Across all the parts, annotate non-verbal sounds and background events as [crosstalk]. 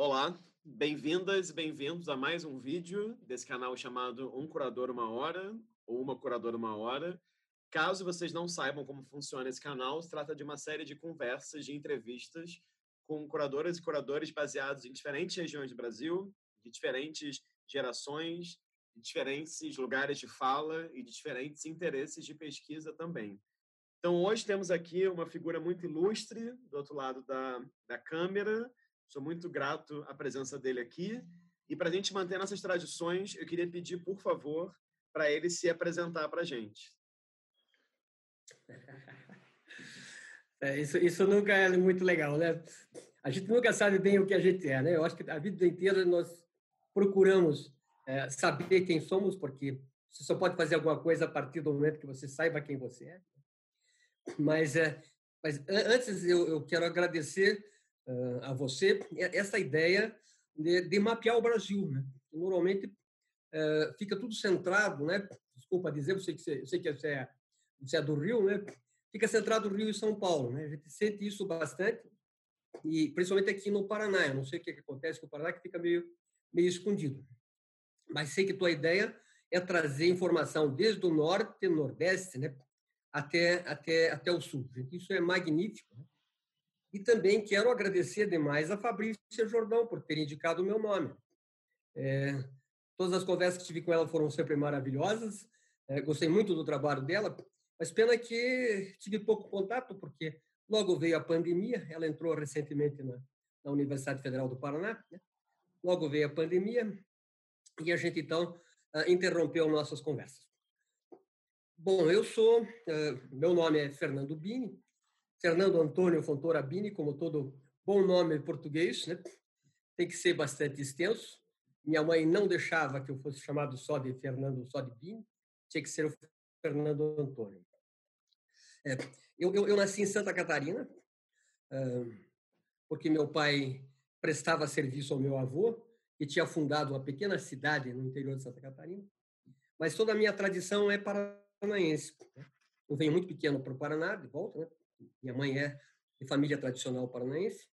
Olá, bem-vindas e bem-vindos a mais um vídeo desse canal chamado Um Curador Uma Hora ou Uma Curadora Uma Hora. Caso vocês não saibam como funciona esse canal, se trata de uma série de conversas, de entrevistas com curadoras e curadores baseados em diferentes regiões do Brasil, de diferentes gerações, de diferentes lugares de fala e de diferentes interesses de pesquisa também. Então, hoje temos aqui uma figura muito ilustre do outro lado da, da câmera, Sou muito grato à presença dele aqui. E para a gente manter nossas tradições, eu queria pedir, por favor, para ele se apresentar para a gente. [laughs] É, isso, isso nunca é muito legal, né? A gente nunca sabe bem o que a gente é, né? Eu acho que a vida inteira nós procuramos é, saber quem somos, porque você só pode fazer alguma coisa a partir do momento que você saiba quem você é. Mas, é, mas antes eu, eu quero agradecer a você essa ideia de, de mapear o Brasil. Né? Normalmente uh, fica tudo centrado, né? desculpa dizer, eu sei que você, sei que você é, você é do Rio, né? fica centrado Rio e São Paulo. Né? A gente sente isso bastante, e principalmente aqui no Paraná. Eu não sei o que acontece com o Paraná, que fica meio, meio escondido. Mas sei que tua ideia é trazer informação desde o norte, nordeste, né? até, até, até o sul. Isso é magnífico. Né? E também quero agradecer demais a Fabrícia Jordão por ter indicado o meu nome. É, todas as conversas que tive com ela foram sempre maravilhosas. É, gostei muito do trabalho dela, mas pena que tive pouco contato, porque logo veio a pandemia. Ela entrou recentemente na, na Universidade Federal do Paraná. Né? Logo veio a pandemia e a gente, então, ah, interrompeu nossas conversas. Bom, eu sou, ah, meu nome é Fernando Bini, Fernando Antônio Fontoura Bini, como todo bom nome português, né? tem que ser bastante extenso. Minha mãe não deixava que eu fosse chamado só de Fernando, só de Bini, tinha que ser o Fernando Antônio. É, eu, eu, eu, nasci em Santa Catarina, porque meu pai prestava serviço ao meu avô, que tinha fundado uma pequena cidade no interior de Santa Catarina. Mas toda a minha tradição é paranaense. Né? Eu venho muito pequeno para o Paraná, de volta, né? Minha mãe é de família tradicional paranaense.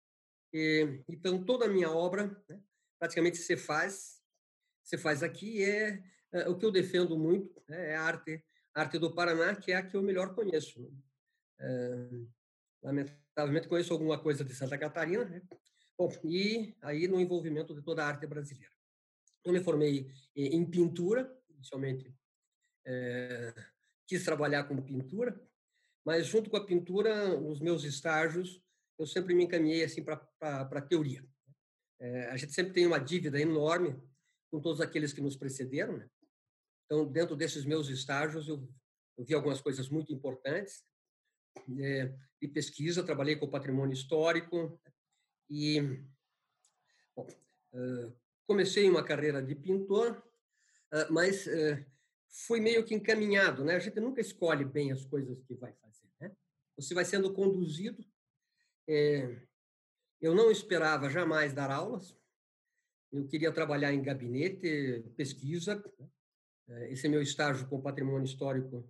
E, então, toda a minha obra, né, praticamente, você faz, você faz aqui, é, é o que eu defendo muito, né, é a arte, a arte do Paraná, que é a que eu melhor conheço. Né? É, lamentavelmente, conheço alguma coisa de Santa Catarina, né? Bom, e aí no envolvimento de toda a arte brasileira. Eu me formei em pintura, inicialmente é, quis trabalhar com pintura, mas junto com a pintura, nos meus estágios, eu sempre me encaminhei assim para a teoria. É, a gente sempre tem uma dívida enorme com todos aqueles que nos precederam. Né? Então, dentro desses meus estágios, eu, eu vi algumas coisas muito importantes é, de pesquisa. Trabalhei com o patrimônio histórico e bom, uh, comecei uma carreira de pintor, mas fui meio que encaminhado, né? A gente nunca escolhe bem as coisas que vai fazer, né? Você vai sendo conduzido. É, eu não esperava jamais dar aulas. Eu queria trabalhar em gabinete, pesquisa. Né? Esse é meu estágio com patrimônio histórico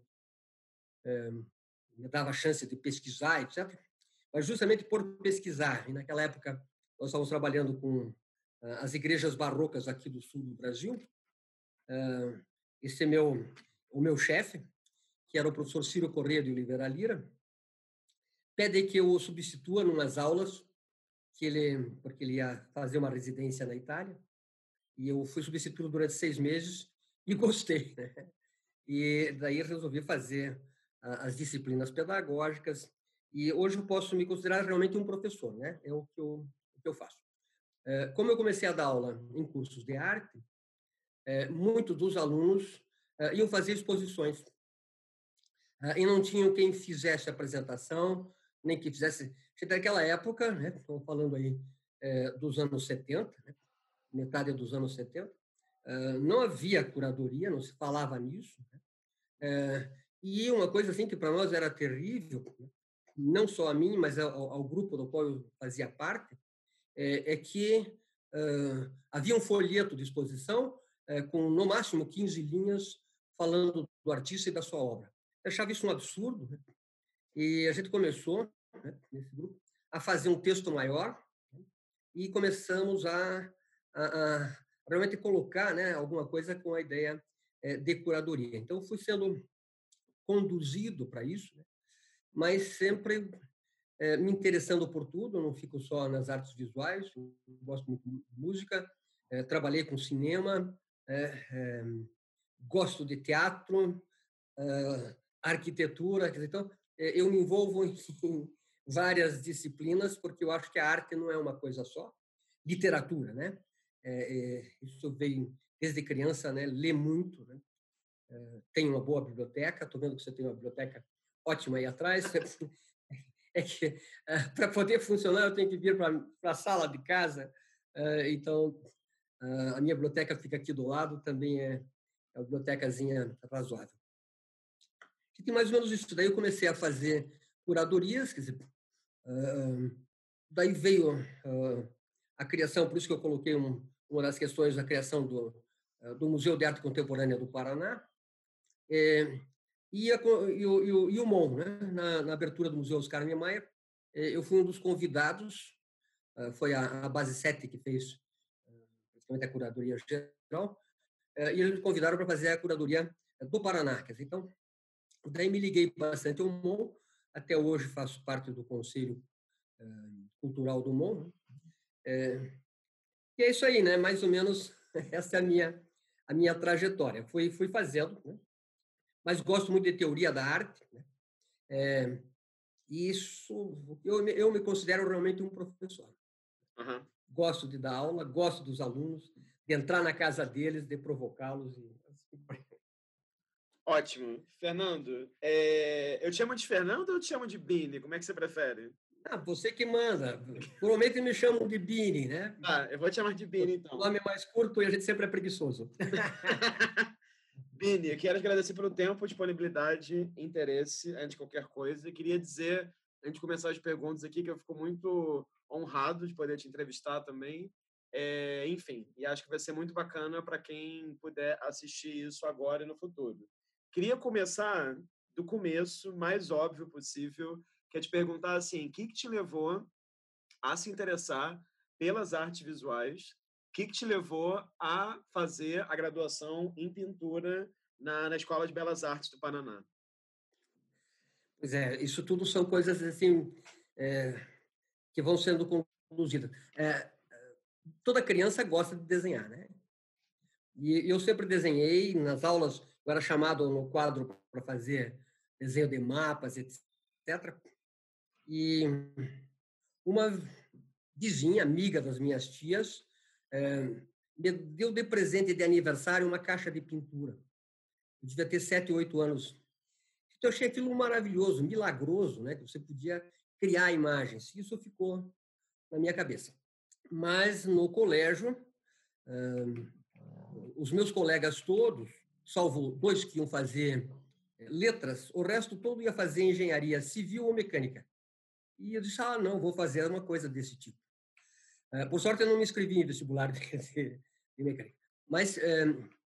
é, me dava a chance de pesquisar, etc. Mas justamente por pesquisar, e naquela época nós estávamos trabalhando com as igrejas barrocas aqui do sul do Brasil, esse é meu, o meu chefe, que era o professor Ciro Corrêa de Oliveira Lira, pede que eu o substitua numas aulas, que ele, porque ele ia fazer uma residência na Itália, e eu fui substituído durante seis meses [laughs] e gostei. Né? E daí resolvi fazer as disciplinas pedagógicas, e hoje eu posso me considerar realmente um professor, né? É o que eu, o que eu faço. Eh, como eu comecei a dar aula em cursos de arte, é, muitos dos alunos é, iam fazer exposições. É, e não tinham quem fizesse a apresentação, nem que fizesse. Naquela época, né, estamos falando aí é, dos anos 70, né, metade dos anos 70, é, não havia curadoria, não se falava nisso. Né, e uma coisa assim que para nós era terrível, né, não só a mim, mas ao, ao, grupo do qual eu fazia parte, é, que uh, havia um folheto de exposição é, com no máximo 15 linhas falando do artista e da sua obra. Eu achava isso um absurdo, né? e a gente começou, né, nesse grupo, a fazer um texto maior, né? e começamos a, a, a realmente colocar né, alguma coisa com a ideia é, de curadoria. Então, fui sendo conduzido para isso, né? mas sempre é, me interessando por tudo, não fico só nas artes visuais, gosto muito de música, é, trabalhei com cinema, é, gosto de teatro, arquitetura, então eu me envolvo [laughs] em várias disciplinas porque eu acho que a arte não é uma coisa só, literatura, né? isso veio desde criança, né? Lê muito, né? tem uma boa biblioteca, estou vendo que você tem uma biblioteca ótima aí atrás. [laughs] É que para poder funcionar eu tenho que vir para a sala de casa, então a minha biblioteca fica aqui do lado, também é, é uma bibliotecazinha razoável. E tem mais ou menos isso. Daí eu comecei a fazer curadorias, quer dizer, daí veio a criação, por isso que eu coloquei uma das questões da criação do, do Museu de Arte Contemporânea do Paraná, é, e, a, e, o, e, o, MON, né? na, na, abertura do Museu Oscar Niemeyer, é, eu fui um dos convidados, ah, foi a, a Base 7 que fez ah, praticamente a curadoria geral, é, e eles me convidaram para fazer a curadoria do Paraná. Então, daí me liguei bastante ao MON, até hoje faço parte do Conselho Cultural do MON. Né? E é isso aí, né? Mais ou menos [laughs] essa é a minha, a minha trajetória. Fui, fui fazendo, né? mas gosto muito de teoria da arte. Né? É, isso, eu, eu me considero realmente um professor. Uhum. Gosto de dar aula, gosto dos alunos, de entrar na casa deles, de provocá-los. E... Assim Ótimo. Fernando, é... eu te chamo de Fernando ou eu te chamo de Bini? Como é que você prefere? Ah, você que manda. Provavelmente me chamam de Bini, né? Ah, eu vou te chamar de Bini, então. O nome é mais curto e a gente sempre é preguiçoso. [laughs] Bini, eu quero agradecer pelo tempo, disponibilidade, interesse, antes de qualquer coisa. E queria dizer, antes de começar as perguntas aqui, que eu fico muito honrado de poder te entrevistar também. É, enfim, e acho que vai ser muito bacana para quem puder assistir isso agora e no futuro. Queria começar do começo, mais óbvio possível, que é te perguntar assim, o que, que te levou a se interessar pelas artes visuais que, que te levou a fazer a graduação em pintura na, na Escola de Belas Artes do Paraná? Pois é, isso tudo são coisas assim é, que vão sendo conduzidas. É, toda criança gosta de desenhar, né? E eu sempre desenhei nas aulas, eu era chamado no quadro para fazer desenho de mapas, etc. E uma vizinha, amiga das minhas tias, me deu de presente de aniversário uma caixa de pintura. Eu devia ter sete, oito anos. Então, eu achei aquilo maravilhoso, milagroso, né? Que você podia criar imagens. Isso ficou na minha cabeça. Mas no colégio, os meus colegas todos, salvo dois que iam fazer eh, letras, o resto todo ia fazer engenharia civil ou mecânica. E eu disse, ah, não, vou fazer uma coisa desse tipo. Eh, por sorte, eu não me inscrevi em vestibular de, [laughs] de mecânica, mas eh,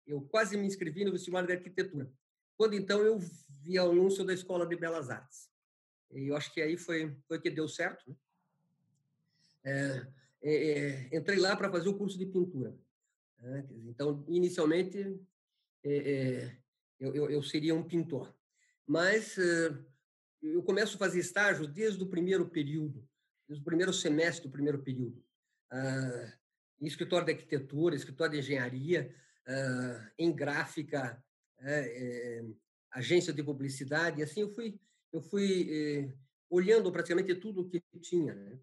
eu quase me inscrevi no vestibular de arquitetura. Quando então eu vi o anúncio da Escola de Belas Artes. E eu acho que aí foi, foi que deu certo. Né? É, é, entrei lá para fazer o curso de pintura. Né? Então, inicialmente, é, eu, eu, eu, seria um pintor. Mas eu começo a fazer estágios desde o primeiro período, desde o primeiro semestre do primeiro período uh, em escritório de arquitetura, escritório de engenharia, uh, em gráfica, é, é, agência de publicidade, e assim eu fui, eu fui é, olhando praticamente tudo o que tinha. Né?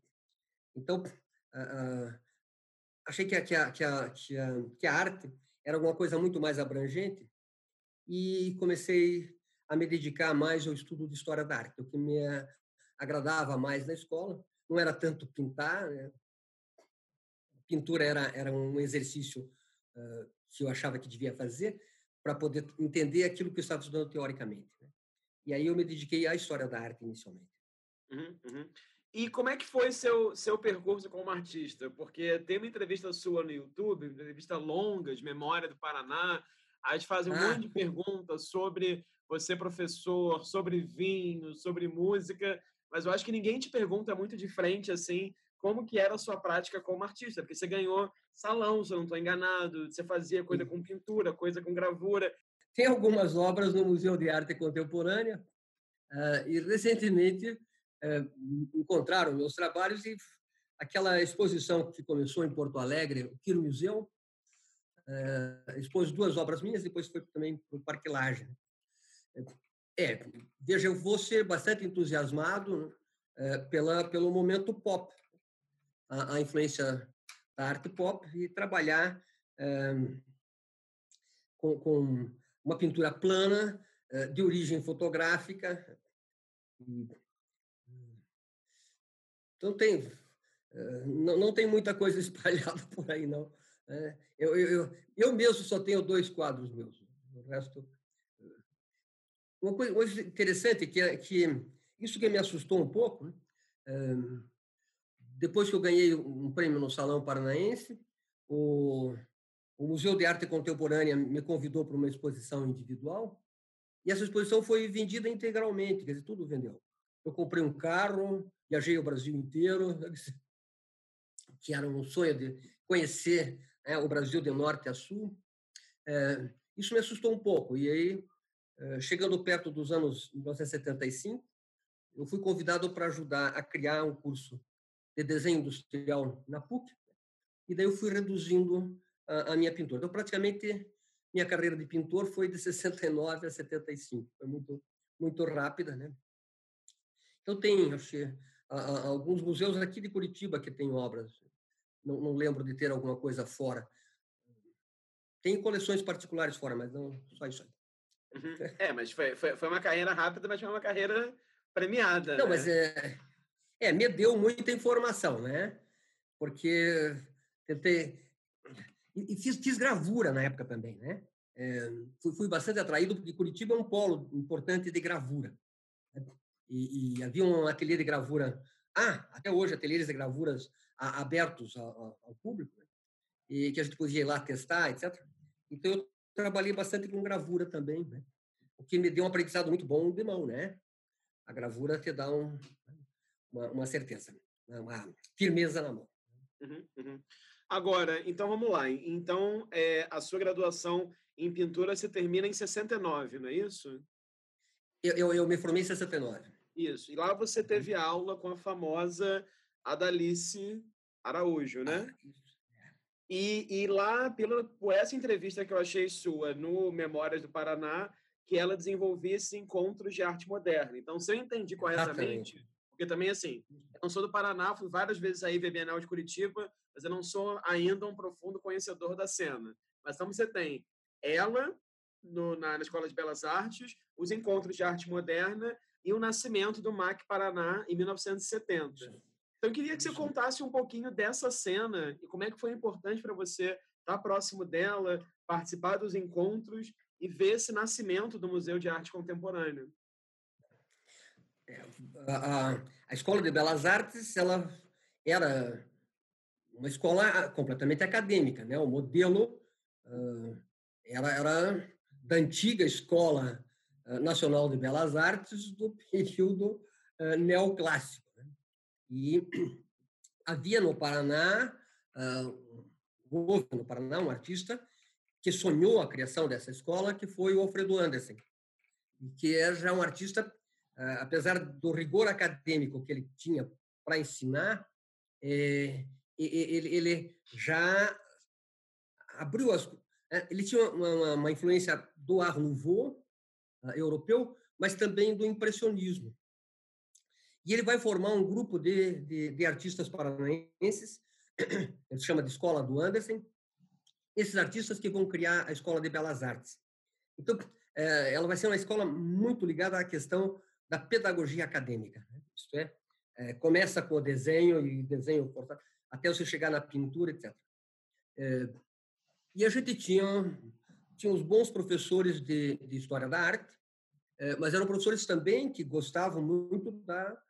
Então, achei que a, que, a, que, a, que, a, arte era alguma coisa muito mais abrangente e comecei a me dedicar mais ao estudo de história da arte, o que me agradava mais na escola. Não era tanto pintar, né? pintura era, era um exercício uh, que eu achava que devia fazer para poder entender aquilo que eu estava estudando teoricamente. E aí eu me dediquei à história da arte inicialmente. Uhum, uhum. E como é que foi seu seu percurso como artista? Porque tem uma entrevista sua no YouTube, uma entrevista longa de Memória do Paraná, a gente faz um ah. monte de perguntas sobre você professor, sobre vinho, sobre música, mas eu acho que ninguém te pergunta muito de frente assim como que era a sua prática como artista, porque você ganhou salão, se eu não estou enganado, você fazia coisa com pintura, coisa com gravura. Tem algumas obras no Museu de Arte Contemporânea uh, e recentemente uh, encontraram meus trabalhos e aquela exposição que começou em Porto Alegre, o Quiro Museu, uh, expôs duas obras minhas, depois foi também para o Parque Laje. É, veja, eu vou ser bastante entusiasmado pela, pelo momento pop, a, a influência da arte pop e trabalhar com, com, uma pintura plana, de origem fotográfica. Então, tem, não, não tem muita coisa [laughs] espalhada por aí, não. É, eu, eu, eu mesmo só tenho dois quadros meus. O resto. Uma coisa interessante que é que isso que me assustou um pouco, né? depois que eu ganhei um prêmio no Salão Paranaense, o, o Museu de Arte Contemporânea me convidou para uma exposição individual e essa exposição foi vendida integralmente, quer dizer, tudo vendeu. Eu comprei um carro, viajei o Brasil inteiro, [laughs] que era um sonho de conhecer né, o Brasil de norte a sul. É, isso me assustou um pouco. E aí, é, chegando perto dos anos 1975, eu fui convidado para ajudar a criar um curso de desenho industrial na PUC, e daí eu fui reduzindo a, a minha pintura. Então, praticamente, minha carreira de pintor foi de 69 a 75, foi muito, muito rápida, né? Então, tem, acho que, alguns museus aqui de Curitiba que têm obras, não, não lembro de ter alguma coisa fora. Tem coleções particulares fora, mas não só isso aí. Uhum. É, mas foi, foi, foi uma carreira rápida, mas foi uma carreira premiada. Não, né? mas é, é, me deu muita informação, né? Porque tentei. E, fiz, fiz gravura na época também, né? É, fui, fui, bastante atraído, porque Curitiba é um polo importante de gravura. Né? E, e, havia um ateliê de gravura. Ah, até hoje, ateliês de gravuras abertos ao, ao público, né? e que a gente podia ir lá testar, etc. Então, eu trabalhei bastante com gravura também, né? O que me deu um aprendizado muito bom de mão, né? A gravura te dá um, uma, uma certeza, né, uma firmeza na mão. Uhum, uhum. Agora, então vamos lá. Então, é, a sua graduação em pintura se termina em 69, não é isso? Eu, eu, eu me formei em 69. Isso. E lá você uhum. teve aula com a famosa Adalice Araújo, né? Ah, e, e lá, pela, por essa entrevista que eu achei sua no Memórias do Paraná, que ela desenvolvia esses encontros de arte moderna. Então, se eu entendi corretamente, Exatamente. Porque também, assim, eu não sou do Paraná, fui várias vezes aí ver Bienal de Curitiba, mas eu não sou ainda um profundo conhecedor da cena. Mas então você tem ela no, na, na Escola de Belas Artes, os encontros de arte moderna e o nascimento do MAC Paraná em 1970. Então, eu queria que você contasse um pouquinho dessa cena e como é que foi importante para você estar próximo dela, participar dos encontros e ver esse nascimento do Museu de Arte Contemporânea a, a Escola de Belas Artes ela era uma escola completamente acadêmica, né? O modelo uh, era, era da antiga Escola Nacional de Belas Artes do [laughs] período uh, neoclássico. Né? E [clears throat] havia no Paraná, houve no Paraná um artista que sonhou a criação dessa escola, que foi o Alfredo Anderson, que era já um artista ah, apesar do rigor acadêmico que ele tinha para ensinar, é, ele, ele, já abriu as. É, ele tinha uma, uma influência do Art Nouveau uh, europeu, mas também do impressionismo. E ele vai formar um grupo de, de, de artistas paranaenses, [coughs] ele chama de Escola do Anderson, esses artistas que vão criar a Escola de Belas Artes. Então, é, ela vai ser uma escola muito ligada à questão da pedagogia acadêmica. Né? Isto é, é, começa com o desenho e desenho até você chegar na pintura, etc. É, e a gente tinha, tinha uns bons professores de, de história da arte, é, mas eram professores também que gostavam muito da,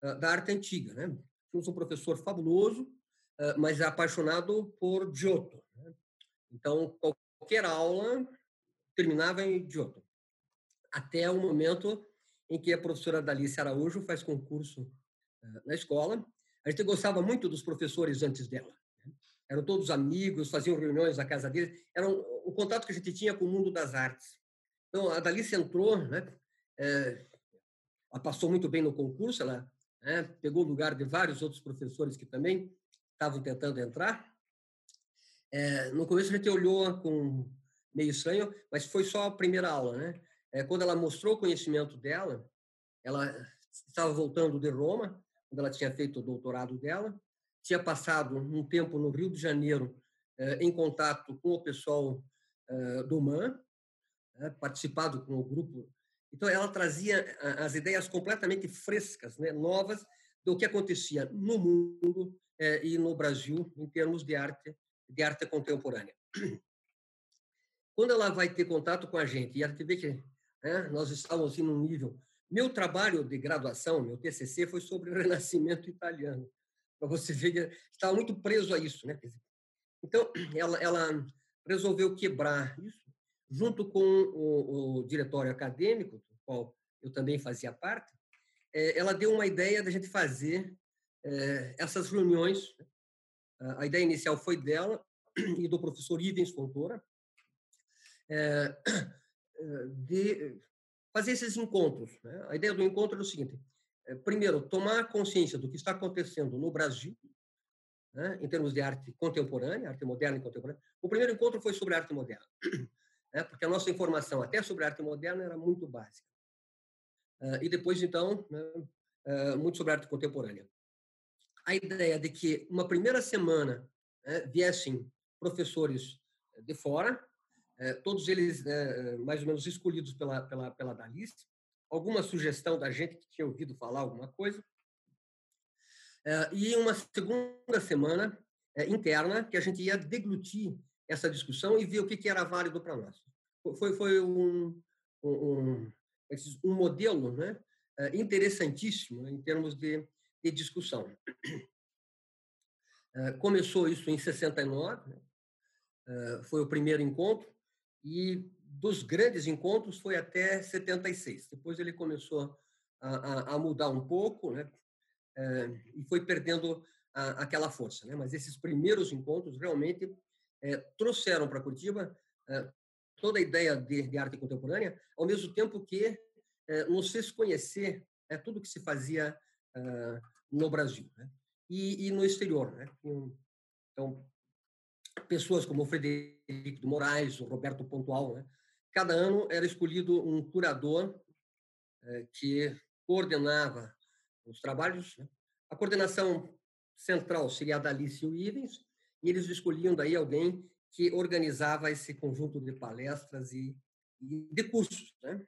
da arte antiga. Né? Tínhamos um professor fabuloso, é, mas apaixonado por Giotto. Né? Então, qualquer aula terminava em Giotto. Até o momento em que a professora Dalice Araújo faz concurso eh, na escola, A gente gostava muito dos professores antes dela. Né? Eram todos amigos, faziam reuniões na casa deles. Era um, o contato que a gente tinha com o mundo das artes. Então, a Dalice entrou, né? É, ela passou muito bem no concurso, ela né, pegou o lugar de vários outros professores que também estavam tentando entrar. É, no começo a gente olhou com meio estranho, mas foi só a primeira aula, né? É, quando ela mostrou o conhecimento dela, ela estava voltando de Roma, quando ela tinha feito o doutorado dela, tinha passado um tempo no Rio de Janeiro é, em contato com o pessoal é, do MAN, né, participado com o grupo. Então, ela trazia as ideias completamente frescas, né, novas, do que acontecia no mundo é, e no Brasil em termos de arte, de arte contemporânea. Quando ela vai ter contato com a gente, e a gente vê que né, nós estávamos assim, num nível. Meu trabalho de graduação, meu TCC, foi sobre o [laughs] Renascimento italiano. Para você ver estava muito preso a isso. Né? Então, [clears throat] ela, ela resolveu quebrar isso junto com o, o diretório acadêmico, do qual eu também fazia parte, é, ela deu uma ideia da gente fazer é, essas reuniões. Né. A ideia inicial foi dela [clears throat] e do professor Ivens Fontoura, é, [clears throat] de fazer esses encontros. Né? A ideia do encontro é o seguinte: primeiro, tomar consciência do que está acontecendo no Brasil, né, em termos de arte contemporânea, arte moderna e contemporânea. O primeiro encontro foi sobre arte moderna [clears throat] né? porque a nossa informação até sobre arte moderna era muito básica. Uh, e depois, então, né, uh, muito sobre arte contemporânea. A ideia de que uma primeira semana né, viessem professores de fora, todos eles né, mais ou menos escolhidos pela, pela, pela Dalice, alguma sugestão da gente que tinha ouvido falar alguma coisa, e uma segunda semana interna que a gente ia deglutir essa discussão e ver o que, era válido para nós. Foi, foi um, um, um modelo né, eh, interessantíssimo né, em termos de, de discussão. Eh, começou isso em 69, né, eh, foi o primeiro encontro, e dos grandes encontros foi até 76. Depois ele começou a, a, a mudar um pouco, né, e foi perdendo a, aquela força. Né? Mas esses primeiros encontros realmente é, trouxeram para Curitiba é, toda a ideia de, de, arte contemporânea, ao mesmo tempo que é, nos fez conhecer é, tudo que se fazia no Brasil né? e, e, no exterior. Né? Então, pessoas como o Frederico de Moraes, o Roberto Pontual, né? cada ano era escolhido um curador que coordenava os trabalhos. Né? A coordenação central seria a da Alice Ivens, e eles escolhiam daí alguém que organizava esse conjunto de palestras e, e de cursos, né?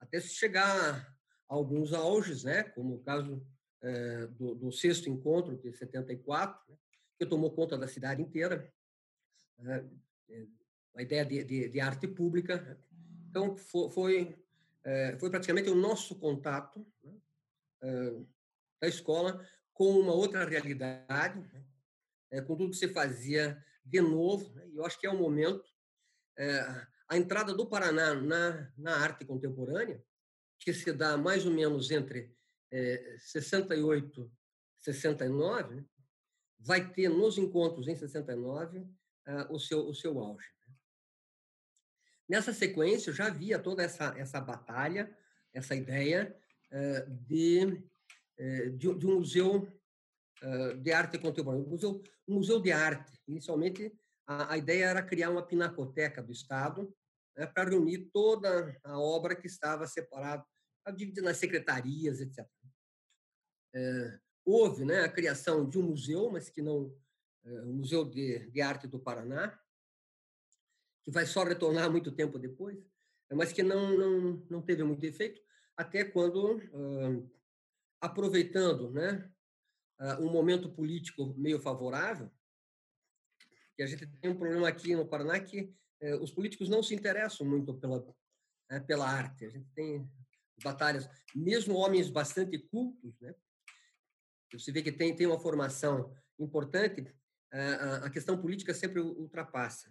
Até se chegar a alguns auges, né? Como o caso é, do, do, sexto encontro de 74, né? Que tomou conta da cidade inteira, né? a ideia de, de, de, arte pública. Né? Então foi é, foi praticamente o nosso contato né? é, da escola com uma outra realidade, é, com tudo que você fazia de novo. Né? Eu acho que é o momento. É, a entrada do Paraná na, na arte contemporânea, que se dá mais ou menos entre é, 68 e 69, né? Vai ter nos encontros em 69 ah, o, seu, o seu auge. Né? Nessa sequência, já havia toda essa, essa batalha, essa ideia eh, de, eh, de, de um museu de arte contemporânea, um museu, um museu de arte. Inicialmente, a, a ideia era criar uma pinacoteca do Estado né, para reunir toda a obra que estava separada, dividida nas secretarias, etc. houve né, a criação de um museu, mas que não é, o Museu de, de Arte do Paraná, que vai só retornar muito tempo depois, mas que não, não, não teve muito efeito, até quando, aproveitando né, um momento político meio favorável, que a gente tem um problema aqui no Paraná que eh, os políticos não se interessam muito pela, né, pela arte. A gente tem batalhas, mesmo homens bastante cultos, né? Você vê que tem, tem uma formação importante, a, questão política sempre ultrapassa,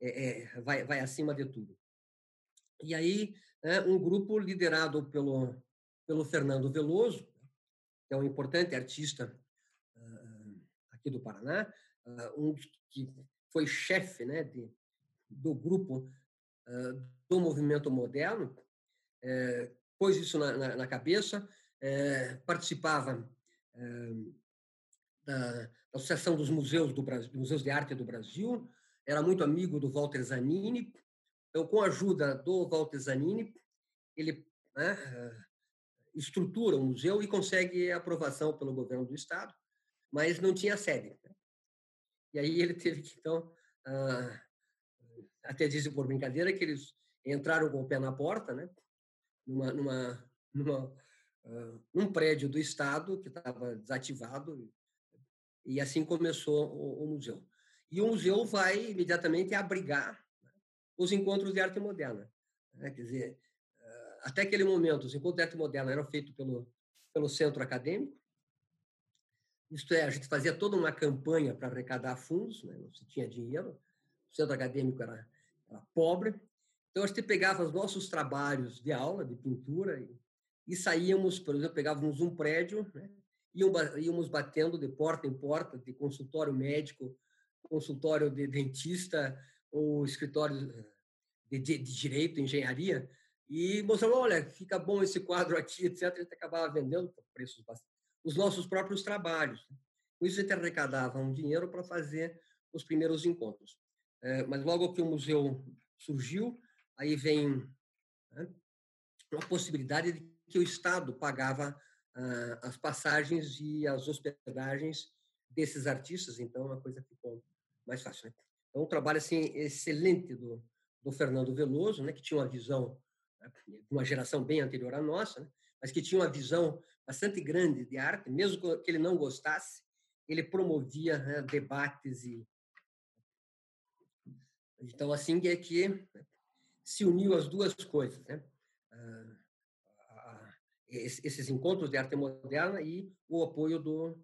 é, é, vai, vai acima de tudo. E aí, né, um grupo liderado pelo, pelo Fernando Veloso, que é um importante artista aqui do Paraná, um que foi chefe né, de, do grupo do movimento moderno, pôs isso na, na, na cabeça, participava da, da Associação dos Museus do Brasil, Museus de Arte do Brasil, era muito amigo do Walter Zanini. Então, com a ajuda do Walter Zanini, ele né, estrutura o museu e consegue aprovação pelo governo do estado, mas não tinha sede. Né. E aí ele teve que, então, ah, até disse por brincadeira que eles entraram com o pé na porta, né, numa, numa, numa, num prédio do estado que estava desativado e assim começou o, o, museu. E o museu vai imediatamente abrigar né, os encontros de arte moderna. Né? Quer dizer, até aquele momento, os encontros de arte moderna eram feitos pelo, pelo centro acadêmico, isto é, a gente fazia toda uma campanha para arrecadar fundos, né? não se tinha dinheiro, o centro acadêmico era, era pobre, então a gente pegava os nossos trabalhos de aula, de pintura, e saíamos, por exemplo, pegávamos um prédio, né? íamos batendo de porta em porta, de consultório médico, consultório de dentista ou escritório eh, de, de, direito, engenharia, e mostrando, olha, fica bom esse quadro aqui, [laughs] etc. A gente acabava vendendo por preços bastante os nossos próprios trabalhos. Com isso, a gente arrecadava um dinheiro para fazer os primeiros encontros. É, mas logo que o museu surgiu, aí vem né, uma possibilidade de que o Estado pagava ah, as passagens e as hospedagens desses artistas, então a coisa ficou mais fácil. Né? Então, um trabalho assim, excelente do, do Fernando Veloso, né, que tinha uma visão né, de uma geração bem anterior à nossa, né, mas que tinha uma visão bastante grande de arte, mesmo que ele não gostasse, ele promovia né, debates e então assim é que se uniu as duas coisas, né? Esses encontros de arte moderna e o apoio do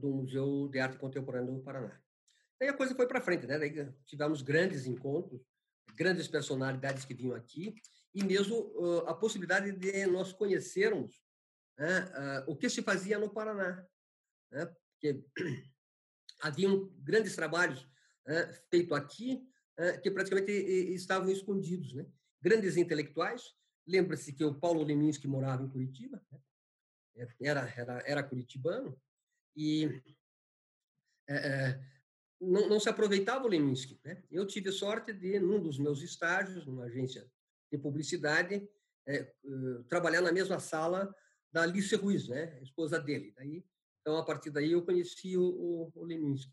do Museu de Arte Contemporânea do Paraná. Daí a coisa foi para frente, né? Daí tivemos grandes encontros, grandes personalidades que vinham aqui e mesmo a possibilidade de nós conhecermos né, o que se fazia no Paraná. Né, porque [clears throat] haviam grandes trabalhos né, feitos aqui que praticamente estavam escondidos. Né? Grandes intelectuais, lembra-se que o Paulo Leminski morava em Curitiba, né? era, era, era curitibano, e é, não, não, se aproveitava o Leminski. Né? Eu tive sorte de, num dos meus estágios, numa agência de publicidade, é, trabalhar na mesma sala da Alice Ruiz, né, esposa dele. Daí, então, a partir daí, eu conheci o, o, o Leminski.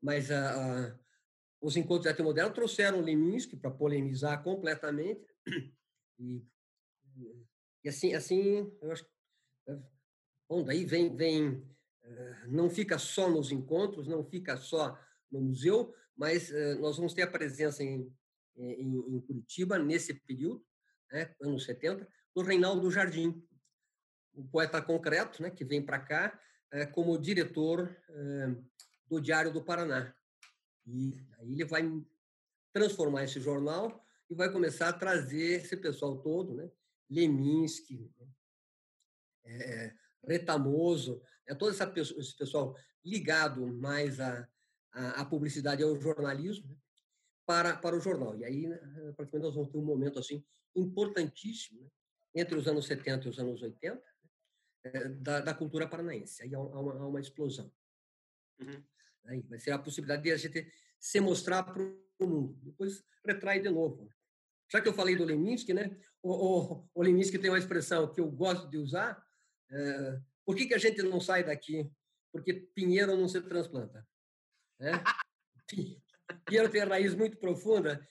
Mas a, a, os encontros de arte moderna trouxeram o Leminski para polemizar completamente. E, e assim, assim, eu acho Bom, daí vem, vem, eh, não fica só nos encontros, não fica só no museu, mas eh, nós vamos ter a presença em, em, em Curitiba, nesse período, né, anos 70, do Reinaldo Jardim, o poeta concreto, né, que vem para cá como diretor do Diário do Paraná. E aí ele vai transformar esse jornal e vai começar a trazer esse pessoal todo, né? Leminski, é, Retamoso, é, todo essa, esse pessoal ligado mais à, à, publicidade e ao jornalismo né? para, para o jornal. E aí, né, praticamente, nós vamos ter um momento assim importantíssimo né? entre os anos 70 e os anos 80, eh, da, da, cultura paranaense. Aí há uma, há uma explosão. Uhum. Aí vai ser a possibilidade de a gente se mostrar para o mundo. Depois retrai de novo. Já que eu falei do Leminski, né? O, o, o Leminski tem uma expressão que eu gosto de usar. É, por que, que a gente não sai daqui? Porque pinheiro não se transplanta. Né? [laughs] Pinheiro tem raiz muito profunda,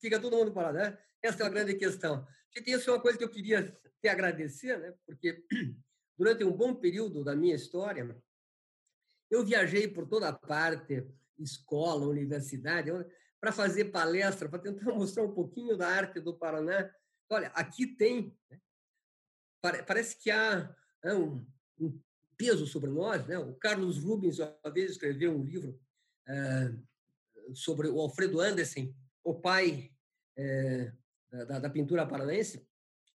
fica todo mundo parado. Né? Essa é a grande questão. Gente, isso é uma coisa que eu queria te agradecer, né? porque [clears throat] durante um bom período da minha história, eu viajei por toda parte, escola, universidade, para fazer palestra, para tentar [laughs] mostrar um pouquinho da arte do Paraná. Olha, aqui tem, né? parece que há né, um, um, peso sobre nós. Né? O Carlos Rubens, uma vez, escreveu um livro é, sobre o Alfredo Andersen, o pai é, da, da pintura paranaense,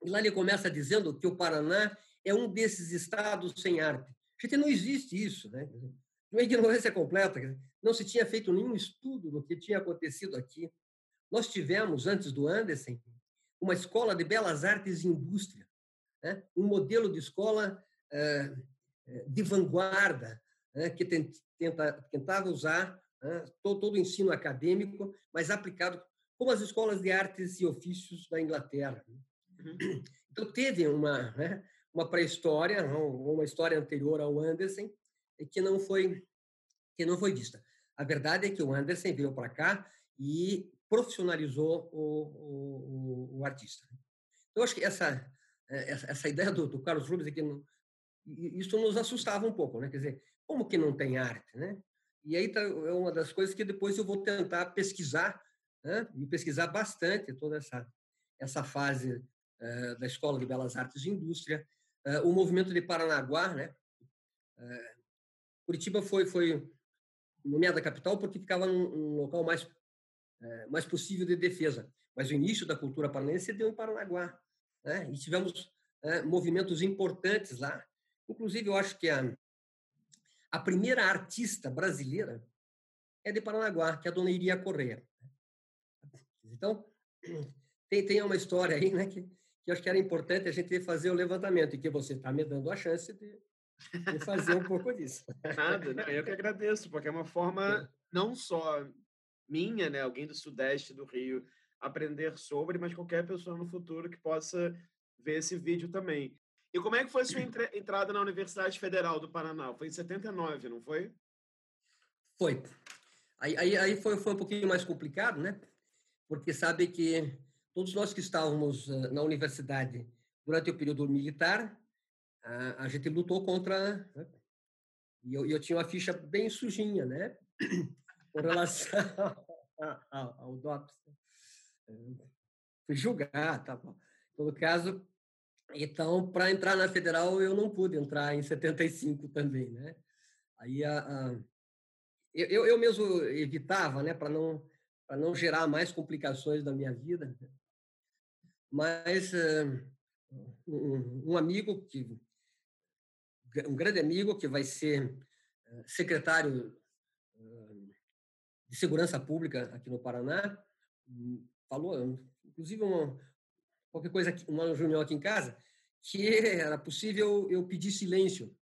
e lá ele começa dizendo que o Paraná é um desses estados sem arte. Gente, não existe isso, né? Uma ignorância completa. Não se tinha feito nenhum estudo do que tinha acontecido aqui. Nós tivemos, antes do Anderson, uma escola de belas artes e indústria, né? um modelo de escola eh, de vanguarda, né? que tenta, tentava usar né? todo, todo o ensino acadêmico, mas aplicado como as escolas de artes e ofícios da Inglaterra. Uhum. Então, teve uma, né? uma pré-história, uma história anterior ao Anderson, que não foi que não foi vista. A verdade é que o Anderson veio para cá e profissionalizou o, o, o, artista. Eu acho que essa essa, essa ideia do, do, Carlos Rubens é que isso nos assustava um pouco, né? Quer dizer, como que não tem arte, né? E aí tá, é uma das coisas que depois eu vou tentar pesquisar, né? E pesquisar bastante toda essa essa fase uh, da Escola de Belas Artes e Indústria, uh, o movimento de Paranaguá, né? Uh, Curitiba foi foi nomeada capital porque ficava num, num local mais mais possível de defesa. Mas o início da cultura paranaense se deu em Paranaguá, né? E tivemos movimentos importantes lá. Inclusive, eu acho que a a primeira artista brasileira é de Paranaguá, que é a dona Iria Correia. Então, [clears throat] tem, tem uma história aí, né, que, que eu acho que era importante a gente fazer o levantamento, e que você está me dando a chance de, de fazer um pouco disso. Nada, não, eu que agradeço, porque é uma forma não só minha, né, alguém do Sudeste do Rio, aprender sobre, mas qualquer pessoa no futuro que possa ver esse vídeo também. E como é que foi a sua [clears throat] entrada na Universidade Federal do Paraná? Foi em 79, não foi? Foi. Aí, aí, aí foi, foi um pouquinho mais complicado, né? Porque sabe que todos nós que estávamos eh, na universidade durante o período militar, a, gente lutou contra. Né? E eu, eu tinha uma ficha bem sujinha, né? Com relação [laughs] ao, ao DOPS. Fui julgar, tá bom. Todo caso, então, para entrar na federal, eu não pude entrar em 75 também, né? Aí a, a eu, eu mesmo evitava, né, para não para não gerar mais complicações na minha vida. Mas uh, um, um, amigo que um grande amigo que vai ser secretário de segurança pública aqui no Paraná hum, falou, inclusive uma, qualquer coisa, uma reunião aqui em casa, que era possível eu pedir silêncio.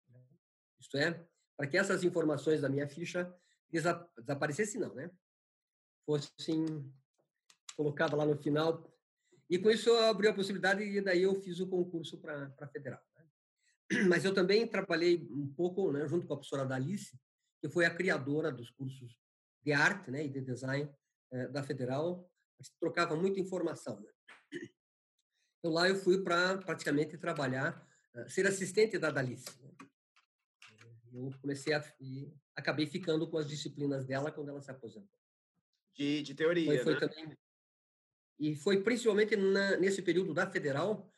Isto é, para que essas informações da minha ficha desaparecessem, não, né? Fossem colocadas lá no final. E com isso abriu a possibilidade e daí eu fiz o concurso para a federal. [clears throat] Mas eu também trabalhei um pouco né, junto com a professora Dalice, que foi a criadora dos cursos de arte né, e de design eh, da federal. A gente trocava muita informação. Né? [clears throat] Então, lá eu fui para praticamente trabalhar, eh, ser assistente da Dalice. Né. Eu comecei a. E acabei ficando com as disciplinas dela quando ela se aposentou. De, de teoria. Foi, foi né? também, e foi principalmente na, nesse período da federal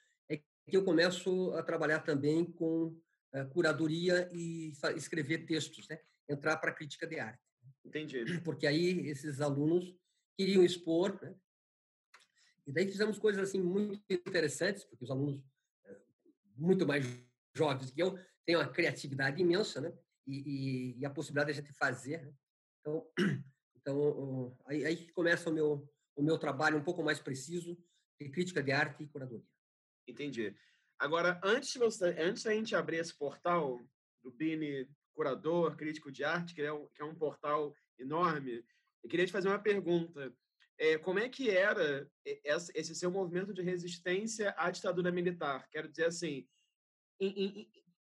que eu começo a trabalhar também com uh, curadoria e escrever textos, né? entrar para a crítica de arte. Entendi. [clears throat] Porque aí esses alunos queriam expor, né? E daí fizemos coisas assim muito interessantes, porque os alunos eh, muito mais jovens que eu têm uma criatividade imensa, né? E, e, e a possibilidade de a gente fazer. Né? Então, [clears throat] então aí, aí começa o meu o meu trabalho um pouco mais preciso de crítica de arte e curadoria. Entendi. Agora, antes você, antes da gente abrir esse portal do Bini Curador, Crítico de Arte, que é um, que é um portal enorme, eu queria te fazer uma pergunta. É, como é que era esse seu movimento de resistência à ditadura militar? Quero dizer assim, em, em,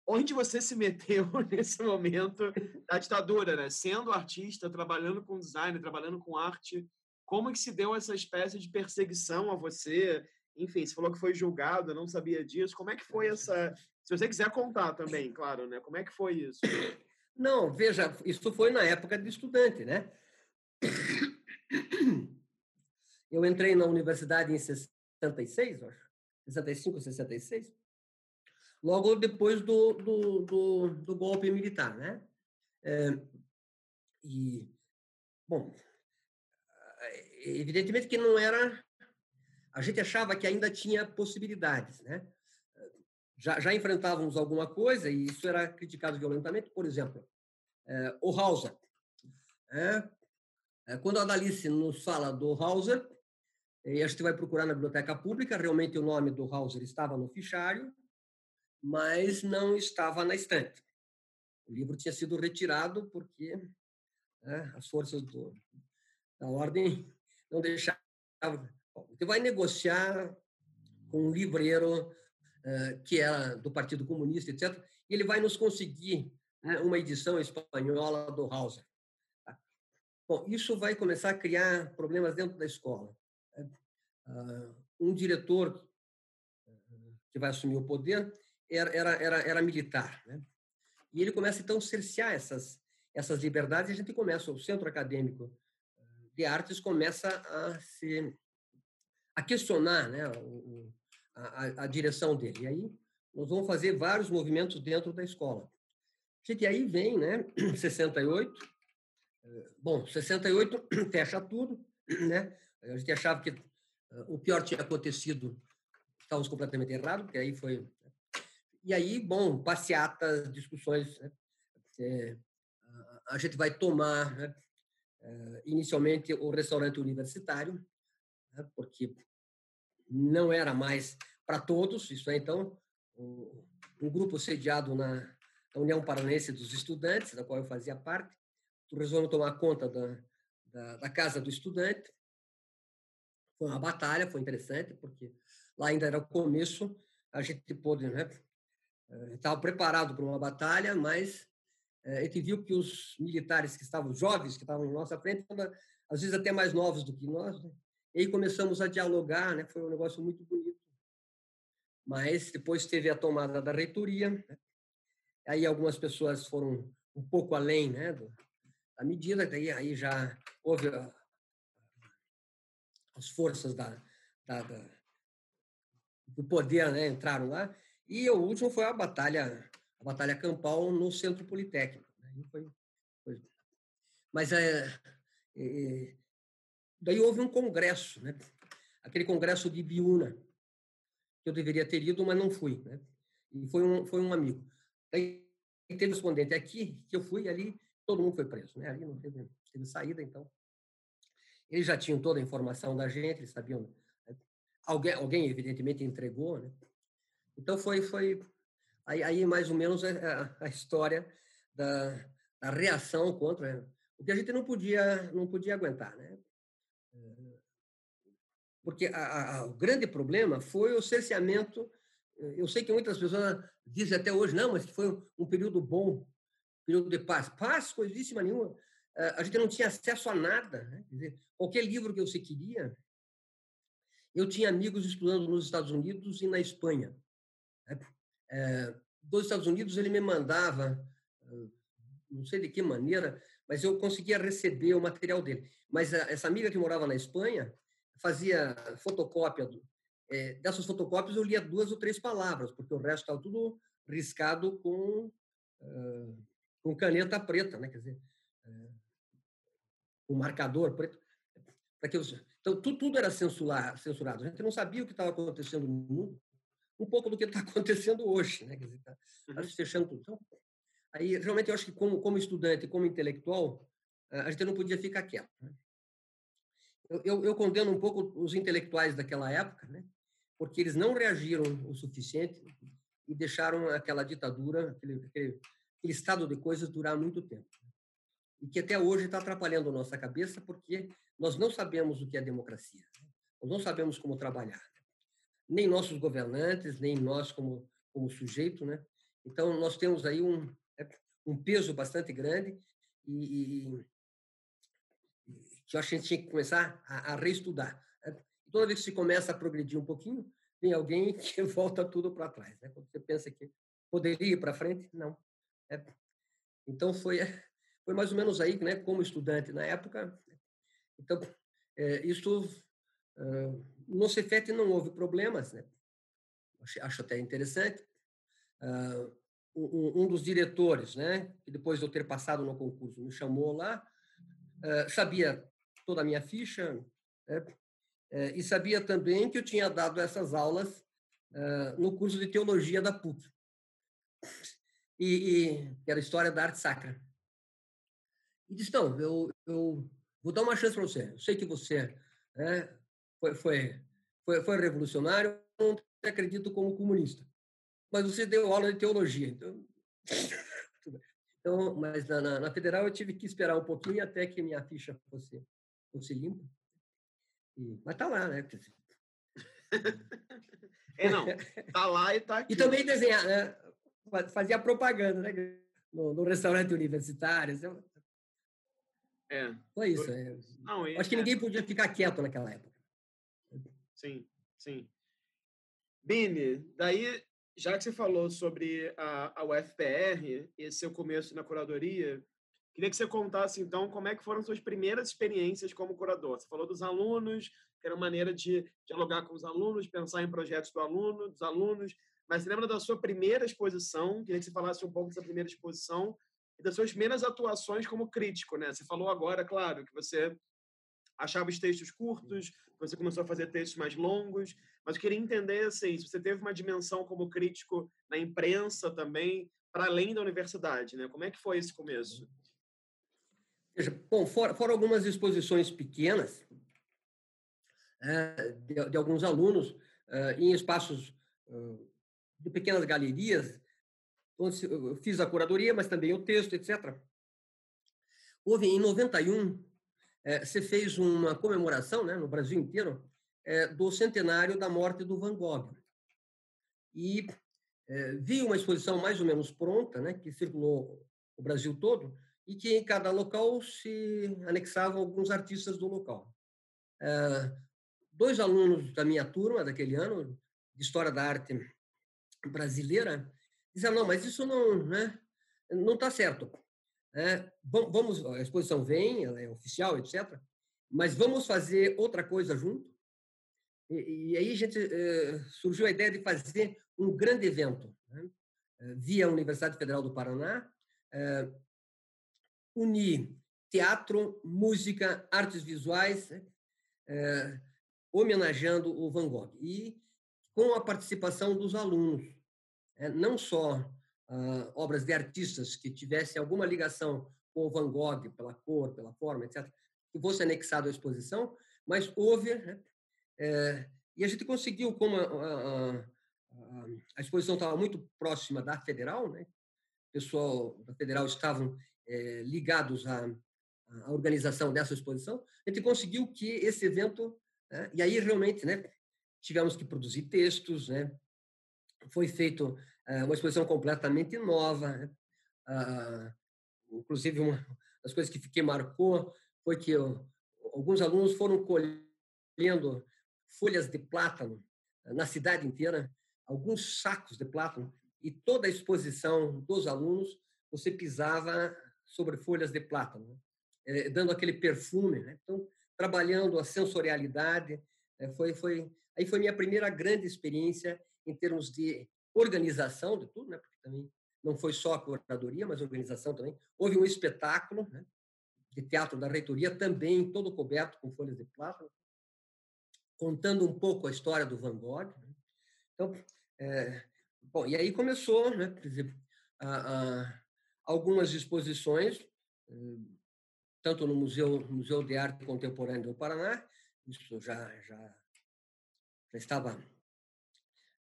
onde você se meteu [laughs] nesse momento da ditadura, né? Sendo artista, trabalhando com design, trabalhando com arte, como que se deu essa espécie de perseguição a você? Enfim, você falou que foi julgado, eu não sabia disso. Como é que foi essa? Se você quiser contar também, claro, né? Como é que foi isso? Não, veja, isso foi na época de estudante, né? Eu entrei na universidade em 66, acho, 65, 66, logo depois do, do, do, do golpe militar, né? É, e, bom, evidentemente que não era... A gente achava que ainda tinha possibilidades, né? já, já enfrentávamos alguma coisa e isso era criticado violentamente. Por exemplo, é, o Hauser. É, é, quando a Adalice nos fala do Hauser, e a gente vai procurar na biblioteca pública, realmente o nome do Hauser estava no fichário, mas não estava na estante. O livro tinha sido retirado porque né, as forças do, da ordem não deixavam. Você vai negociar com um livreiro uh, que era do Partido Comunista, etc., e ele vai nos conseguir né, uma edição espanhola do Hauser. Tá? Bom, isso vai começar a criar problemas dentro da escola. Uh, um diretor que vai assumir o poder era, era, era, era militar. Né? E ele começa, então, a cercear essas, essas liberdades e a gente começa, o Centro Acadêmico de Artes começa a se a questionar né, o, a, a, direção dele. E aí nós vamos fazer vários movimentos dentro da escola. E aí vem, né, [clears throat] 68, bom, 68 [clears throat] fecha tudo, [clears throat] né, a gente achava que o pior tinha acontecido, estávamos completamente errados, porque aí foi e aí, bom, passeatas, discussões. Né? É, a gente vai tomar, né? é, inicialmente, o restaurante universitário, né? porque não era mais para todos. Isso é, então, um, grupo sediado na, União Paranense dos Estudantes, da qual eu fazia parte. Resolvemos tomar conta da, da, da casa do estudante. Foi uma batalha, foi interessante, porque lá ainda era o começo, a gente pôde né, estava preparado para uma batalha, mas a gente viu que os militares que estavam jovens, que estavam em nossa frente, às vezes até mais novos do que nós, né? E aí começamos a dialogar, né? foi um negócio muito bonito. Mas depois teve a tomada da reitoria, né? aí algumas pessoas foram um pouco além né, da medida, daí aí já houve as forças da, da, da do poder né, entraram lá, e o último foi a batalha, a batalha campal no Centro Politécnico. Né? Foi, foi... Mas é, é, daí houve um congresso, né? aquele congresso de Biúna, que eu deveria ter ido, mas não fui. Né? E foi um, foi um amigo. Daí teve respondente aqui, que eu fui ali, todo mundo foi preso. Né? Ali não teve, teve saída, então. Eles já tinham toda a informação da gente, eles sabiam. Né? Alguém, alguém, evidentemente, entregou, né? Então foi foi aí, aí mais ou menos é a, a história da, da, reação contra o que a gente não podia não podia aguentar, né? Porque a, a, o grande problema foi o cerceamento. Eu sei que muitas pessoas dizem até hoje, não, mas que foi um, período bom, período de paz. Paz, coisíssima nenhuma. A gente não tinha acesso a nada. Né? Dizer, qualquer livro que você queria. Eu tinha amigos estudando nos Estados Unidos e na Espanha. É, dos Estados Unidos ele me mandava, não sei de que maneira, mas eu conseguia receber o material dele. Mas essa amiga que morava na Espanha fazia fotocópia é, dessas fotocópias eu lia duas ou três palavras, porque o resto estava tudo riscado com, uh, com caneta preta, né? Quer dizer, uh, um marcador preto. Que eu, então, tudo, tudo era censurar, censurado. A gente não sabia o que estava acontecendo no mundo um pouco do que está [laughs] acontecendo hoje, né? Quer dizer, está tá uhum. se fechando tudo. Então, aí, realmente, eu acho que como, como estudante, como intelectual, a gente não podia ficar quieto. Né? Eu, eu, eu, condeno um pouco os intelectuais daquela época, né? porque eles não reagiram o suficiente e deixaram aquela ditadura, aquele, aquele, aquele estado de coisas durar muito tempo. E que até hoje está atrapalhando a nossa cabeça, porque nós não sabemos o que é democracia. Né? Nós não sabemos como trabalhar nem nossos governantes, nem nós como, como sujeito, né? Então, nós temos aí um, é, um peso bastante grande e, e acho que a gente tinha que começar a, a reestudar. Né? Toda vez que se começa a progredir um pouquinho, vem alguém [laughs] que volta tudo para trás. Né? Quando você pensa que poderia ir para frente, não. É. Então, foi, [laughs] foi mais ou menos aí, né, como estudante na época. Então, é, isso uh, no Cefet não houve problemas, né? acho até interessante. Uh, um, um, dos diretores, né, que depois de eu ter passado no concurso, me chamou lá, uh, sabia toda a minha ficha, né, uh, e sabia também que eu tinha dado essas aulas uh, no curso de teologia da PUC. E, e era História da Arte Sacra. E disse, não, eu, eu vou dar uma chance para você. Eu sei que você né, foi, foi, foi, foi revolucionário, não te acredito como comunista. Mas você deu aula de teologia, então... [laughs] então mas na, na, na, federal eu tive que esperar um pouquinho até que minha ficha fosse, fosse limpa. E, mas tá lá, né? [laughs] É, não. Tá lá e tá aqui. E também desenhar, né? Fazia propaganda, né? No, no restaurante universitário. Assim, é. Foi isso. É. Não, Acho que é. ninguém podia ficar quieto naquela época. Sim, sim. Bini, daí, já que você falou sobre a, a UFPR e seu começo na curadoria, queria que você contasse, então, como é que foram suas primeiras experiências como curador. Você falou dos alunos, que era maneira de dialogar com os alunos, pensar em projetos do aluno, dos alunos, mas você lembra da sua primeira exposição? Queria que você falasse um pouco dessa primeira exposição e das suas primeiras atuações como crítico, né? Você falou agora, claro, que você achava os textos curtos, você começou a fazer textos mais longos, mas eu queria entender assim, se você teve uma dimensão como crítico na imprensa também, para além da universidade, né? Como é que foi esse começo? Bom, fora, fora algumas exposições pequenas é, de, de, alguns alunos é, em espaços de pequenas galerias, onde eu fiz a curadoria, mas também o texto, etc. Houve, em 91, é, você fez uma comemoração né, no Brasil inteiro é, do centenário da morte do Van Gogh. E é, vi uma exposição mais ou menos pronta, né, que circulou o Brasil todo, e que em cada local se anexavam alguns artistas do local. É, dois alunos da minha turma daquele ano, de História da Arte brasileira, dizem, não, mas isso não né, não está certo. É, vamos, a exposição vem, ela é oficial, etc., mas vamos fazer outra coisa junto? E, e aí a gente eh, surgiu a ideia de fazer um grande evento, né? Eh, via a Universidade Federal do Paraná, eh, unir teatro, música, artes visuais, né? homenageando o Van Gogh. E com a participação dos alunos, não só ah, obras de artistas que tivessem alguma ligação com o Van Gogh, pela cor, pela forma, etc., que fosse anexado à exposição, mas houve, né, é, e a gente conseguiu, como a, a, a, a exposição estava muito próxima da Federal, né, o pessoal da Federal estavam é, ligados à, à, organização dessa exposição, a gente conseguiu que esse evento, né, e aí realmente, né, tivemos que produzir textos, né? Foi feito eh, uma exposição completamente nova. Né? Ah, inclusive, uma das coisas que fiquei marcou foi que alguns alunos foram colhendo folhas de plátano na cidade inteira, alguns sacos de plátano, e toda a exposição dos alunos você pisava sobre folhas de plátano, né? Eh, dando aquele perfume. Né? Então, trabalhando a sensorialidade, eh, foi, foi Aí foi minha primeira grande experiência em termos de organização de tudo, né? Porque também não foi só a curadoria, mas a organização também. Houve um espetáculo né? de teatro da reitoria, também todo coberto com folhas de plátano, contando um pouco a história do Van Gogh. Né? Então, é, bom, e aí começou, né? A, a, algumas exposições, hum, tanto no Museu, Museu de Arte Contemporânea do Paraná, isso já já já estava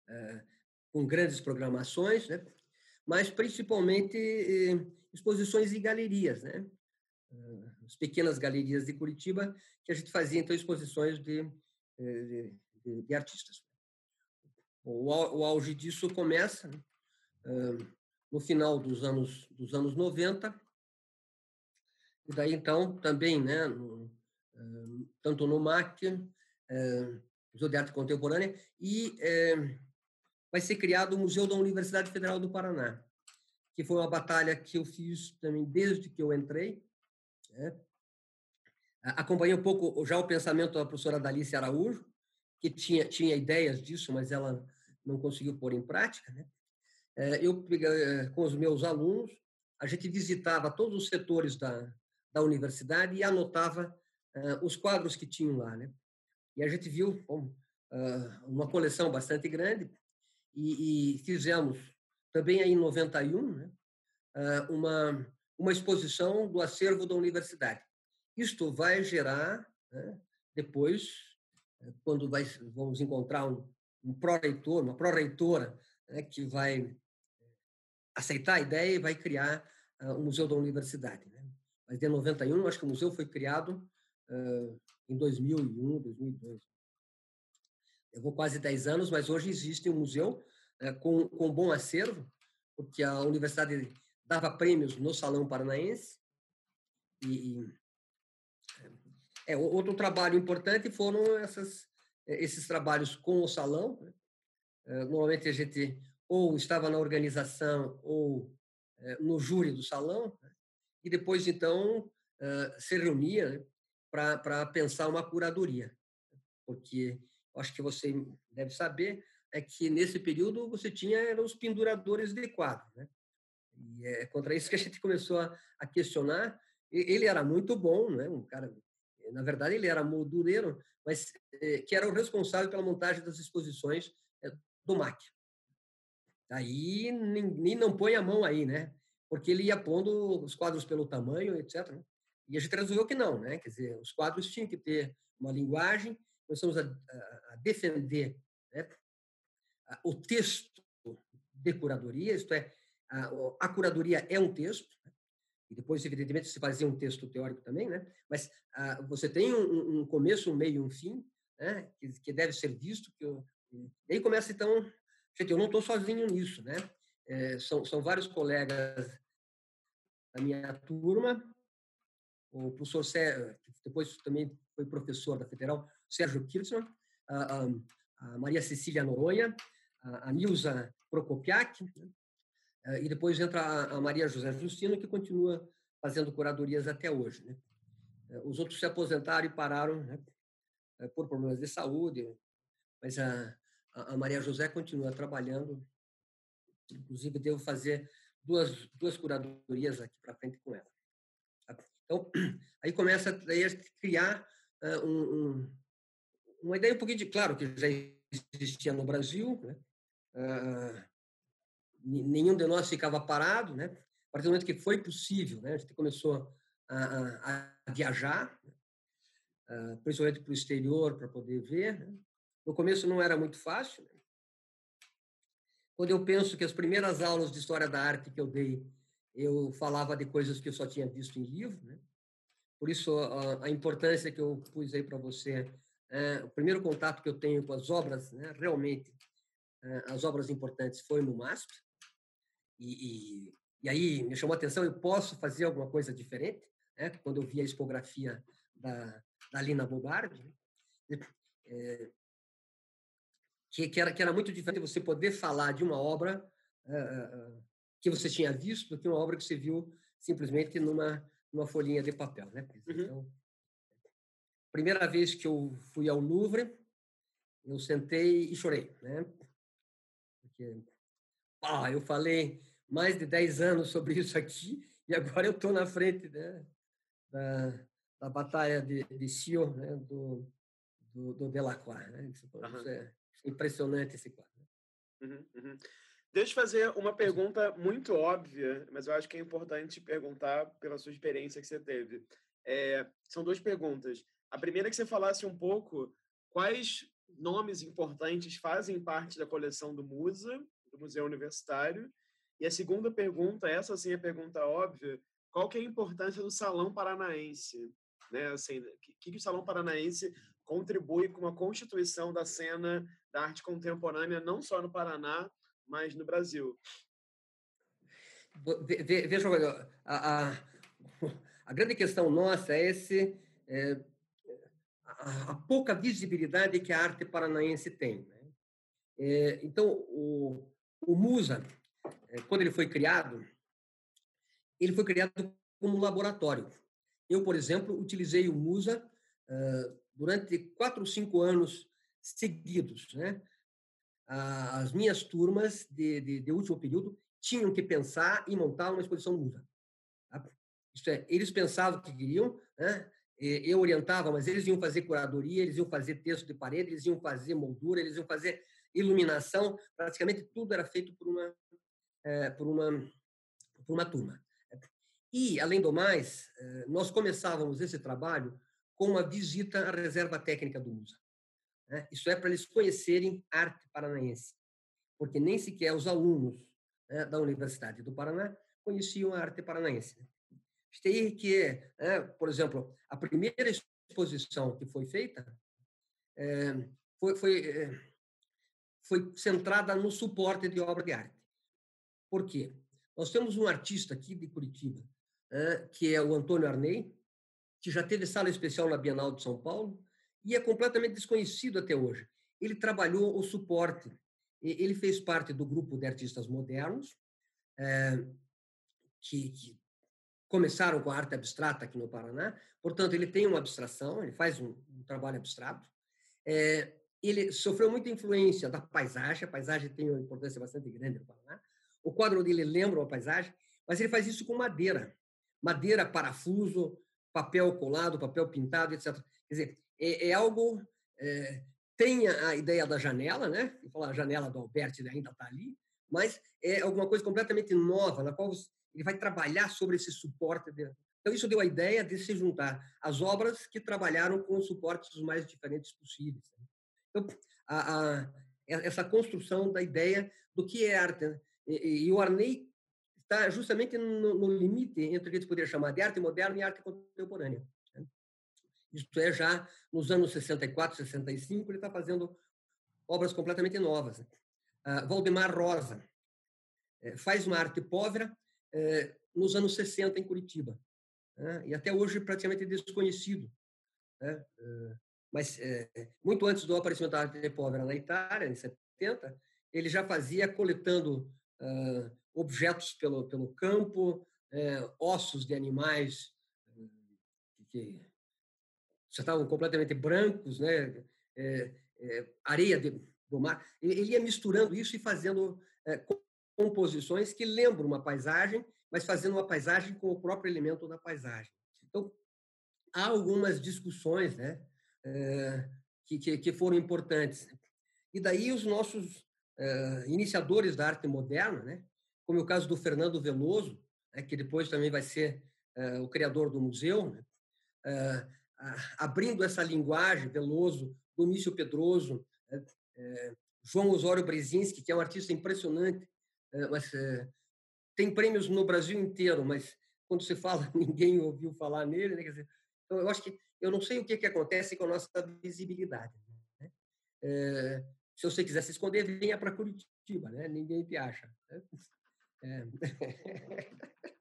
é, com grandes programações, né? mas principalmente eh, exposições em galerias, né? as pequenas galerias de Curitiba, que a gente fazia então exposições de, de, de, de artistas. O, o, auge disso começa né? No final dos anos dos anos 90 e daí então também, né, no, tanto no MAC Museu de Arte Contemporânea, e é, vai ser criado o Museu da Universidade Federal do Paraná, que foi uma batalha que eu fiz também desde que eu entrei. Né? Acompanhei um pouco já o pensamento da professora Dalice Araújo, que tinha, tinha ideias disso, mas ela não conseguiu pôr em prática. Né? É, eu, eh, com os meus alunos, a gente visitava todos os setores da, da universidade e anotava uh, os quadros que tinham lá. Né? E a gente viu bom, uma coleção bastante grande e, e fizemos também aí em 91 né, uma, uma exposição do acervo da universidade. Isto vai gerar, né, depois, quando vai, vamos encontrar um, um pró-reitor, uma pró-reitora né, que vai aceitar a ideia e vai criar uh, o Museu da Universidade. Né? Mas de 91, acho que o museu foi criado uh, em 2001, 2002. Levou quase 10 anos, mas hoje existe um museu uh, com, com bom acervo, porque a universidade dava prêmios no Salão Paranaense. E, e é, outro trabalho importante foram essas, esses trabalhos com o salão. Né? Normalmente a gente ou estava na organização ou eh, no júri do salão, né? e depois, então, se reunia né, para pensar uma curadoria. Porque acho que você deve saber é que nesse período você tinha eram os penduradores de quadro, né? E é contra isso que a gente [laughs] começou a, questionar. Ele era muito bom, né? Um cara, na verdade, ele era moldureiro, mas eh, que era o responsável pela montagem das exposições eh, do MAC. Aí nem, nem não põe a mão aí, né? Porque ele ia pondo os quadros pelo tamanho, etc. Né? E a gente resolveu que não, né? Quer dizer, os quadros tinham que ter uma linguagem, começamos a, a, a defender né? o texto de curadoria, isto é, a, a curadoria é um texto, né? e depois, evidentemente, se fazia um texto teórico também, né? mas você tem um, um, começo, um meio um fim, né? que, que deve ser visto, que eu, e aí começa, então, Gente, eu não estou sozinho nisso, né? É, são, são vários colegas da minha turma, o professor Sérgio, depois também foi professor da Federal, Sérgio Kirchner, a, a, a Maria Cecília Noronha, a, a Nilza Prokopiak, né? É, e depois entra a, a, Maria José Justino, que continua fazendo curadorias até hoje. Né? É, os outros se aposentaram e pararam né? É, por problemas de saúde, mas a, a Maria José continua trabalhando. Inclusive, devo fazer duas, duas curadorias aqui para frente com ela. Então, [clears throat] aí começa a criar uh, um, um, uma ideia um pouquinho de, claro, que já existia no Brasil, né? Uh, nenhum de nós ficava parado, né? A partir do momento que foi possível, né? A gente começou a, a, a viajar, uh, principalmente para o exterior, para poder ver. Né? No começo não era muito fácil. Né? Quando eu penso que as primeiras aulas de história da arte que eu dei, eu falava de coisas que eu só tinha visto em livro, né? Por isso a, a importância que eu pus aí para você, é, o primeiro contato que eu tenho com as obras, né, realmente é, as obras importantes foi no MASP. E, e, e, aí me chamou a atenção, eu posso fazer alguma coisa diferente, né? Quando eu vi a expografia da, da Lina Bobardi, né? é, que, que, era, que era muito diferente você poder falar de uma obra uh, que você tinha visto do que uma obra que você viu simplesmente numa, numa folhinha de papel. Né? Uhum. Então, primeira vez que eu fui ao Louvre, eu sentei e chorei. Né? Porque ah, eu falei mais de 10 anos sobre isso aqui e agora eu estou na frente né, da, da batalha de, de Sion, né, do, do, do Delacroix. Né? Isso, uhum. é, impressionante esse quadro. Uhum, uhum. Deixa eu fazer uma pergunta muito óbvia, mas eu acho que é importante perguntar pela sua experiência que você teve. É, são duas perguntas. A primeira é que você falasse um pouco quais nomes importantes fazem parte da coleção do MUSA, do Museu Universitário. E a segunda pergunta, essa sim é a pergunta óbvia, qual que é a importância do Salão Paranaense? Né? Assim, o que, que o Salão Paranaense contribui com a constituição da cena da arte contemporânea, não só no Paraná, mas no Brasil. Veja, a, a, a grande questão nossa é esse é, a, a, pouca visibilidade que a arte paranaense tem. Né? É, então, o, o Musa, é, quando ele foi criado, ele foi criado como laboratório. Eu, por exemplo, utilizei o Musa durante quatro ou cinco anos seguidos. Né? As minhas turmas de, de, de último período tinham que pensar e montar uma exposição muda. Tá? É, eles pensavam o que queriam, né? eu orientava, mas eles iam fazer curadoria, eles iam fazer texto de parede, eles iam fazer moldura, eles iam fazer. iluminação, praticamente tudo era feito por uma, é, por uma, por uma turma. E, além do mais, é, nós começávamos esse trabalho com uma visita à reserva técnica do MUSA. Né? Isso é para eles conhecerem arte paranaense, porque nem sequer os alunos né, da Universidade do Paraná conheciam a arte paranaense. Tem que, né, por exemplo, a primeira exposição que foi feita é, foi, foi, é, foi centrada no suporte de obra de arte. Por quê? Nós temos um artista aqui de Curitiba, é, que é o Antônio Arnei, que já teve sala especial na Bienal de São Paulo e é completamente desconhecido até hoje. Ele trabalhou o suporte, ele fez parte do grupo de artistas modernos, é, que, que começaram com a arte abstrata aqui no Paraná. Portanto, ele tem uma abstração, ele faz um, um trabalho abstrato. É, ele sofreu muita influência da paisagem, a paisagem tem uma importância bastante grande no Paraná. O quadro dele lembra uma paisagem, mas ele faz isso com madeira. Madeira, parafuso, papel colado, papel pintado, etc. Quer dizer, é, é algo... É, tem a, ideia da janela, né? Falar a janela do Alberti ainda está ali, mas é alguma coisa completamente nova, na qual ele vai trabalhar sobre esse suporte. De... Então, isso deu a ideia de se juntar as obras que trabalharam com suportes mais diferentes possíveis. Né? Então, a, a, essa construção da ideia do que é arte. Né? E, e, o Arnei está justamente no, no, limite entre o que a gente poderia chamar de arte moderna e arte contemporânea. Né? Isto é, já nos anos 64, 65, ele está fazendo obras completamente novas. Uh, Valdemar Rosa eh, faz uma arte pobre eh, nos anos 60 em Curitiba. Né? E até hoje praticamente desconhecido. Eh, mas muito antes do aparecimento da arte pobre na Itália, em 70, ele já fazia coletando objetos pelo, pelo campo, ossos de animais que já estavam completamente brancos, né? areia de, do mar. Ele ia misturando isso e fazendo composições que lembram uma paisagem, mas fazendo uma paisagem com o próprio elemento da paisagem. Então, há algumas discussões né, eh, que, que, que foram importantes. E daí os nossos iniciadores da arte moderna, né, como é o caso do Fernando Veloso, né, que depois também vai ser eh, o criador do museu, né, abrindo essa linguagem, Veloso, Domício Pedroso, João Osório Brzezinski, que é um artista impressionante, mas tem prêmios no Brasil inteiro, mas quando se fala, [laughs] ninguém ouviu falar nele. Né? Dizer, então, eu acho que eu não sei o que, que acontece com a nossa visibilidade. Né? Se você quiser se esconder, venha para Curitiba, né? ninguém te acha. Né? É. [laughs]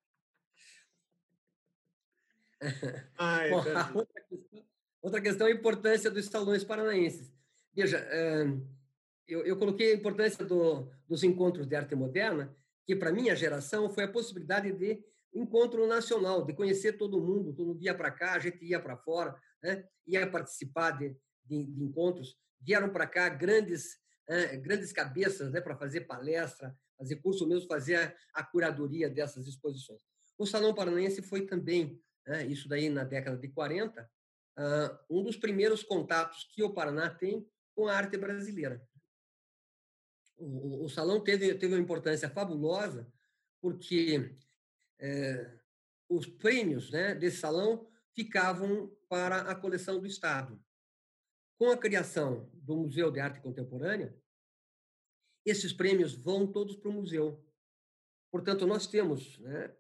[laughs] Ai, Bom, outra, questão, outra questão é a importância dos salões paranaenses. Veja, eu, eu coloquei a importância do, dos encontros de arte moderna, que para minha geração foi a possibilidade de encontro nacional, de conhecer todo mundo, todo mundo ia para cá, a gente ia para fora, né? ia participar de, de, de encontros, vieram para cá grandes grandes cabeças né, para fazer palestra, fazer curso mesmo, fazer a, a, curadoria dessas exposições. O Salão Paranaense foi também, né, isso daí na década de 40, uh, um dos primeiros contatos que o Paraná tem com a arte brasileira o, o, salão teve, teve uma importância fabulosa, porque é, os prêmios né, desse salão ficavam para a coleção do Estado. Com a criação do Museu de Arte Contemporânea, esses prêmios vão todos para o museu. Portanto, nós temos, né,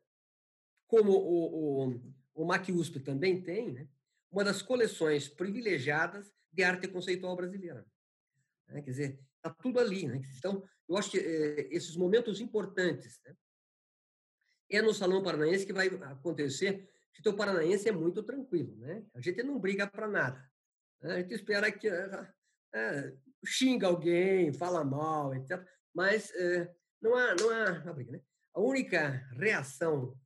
como o, o, o também tem, né, uma das coleções privilegiadas de arte conceitual brasileira. Né? Quer dizer, está tudo ali. Né? Então, eu acho que é, esses momentos importantes né? é no Salão Paranaense que vai acontecer, que o paranaense é muito tranquilo. Né? A gente não briga para nada. Né? A gente espera que é, xinga alguém, fala mal, etc. Mas é, não há, não há, briga. Né? A única reação,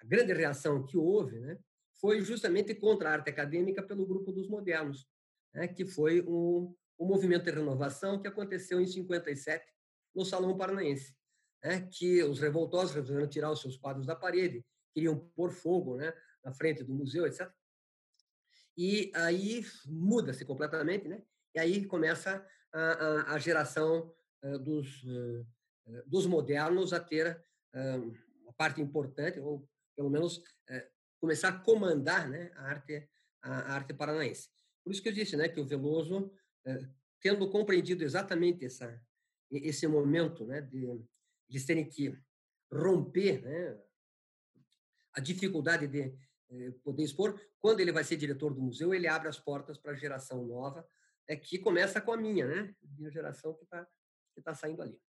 a grande reação que houve, né, foi justamente contra a arte acadêmica pelo grupo dos modernos, né, que foi um, movimento de renovação que aconteceu em 57 no Salão Paranaense, né, que os revoltosos resolveram tirar os seus quadros da parede, queriam pôr fogo né, na frente do museu, etc. E aí muda-se completamente, né? E aí começa a, a, a geração dos, dos modernos a ter uma parte importante, ou pelo menos começar a comandar né, a, arte, a, arte paranaense. Por isso que eu disse né, que o Veloso, tendo compreendido exatamente essa, esse momento né, de eles terem que romper né, a dificuldade de eh, poder expor. Quando ele vai ser diretor do museu, ele abre as portas para a geração nova, é, que começa com a minha, né? Minha geração que está que tá saindo ali.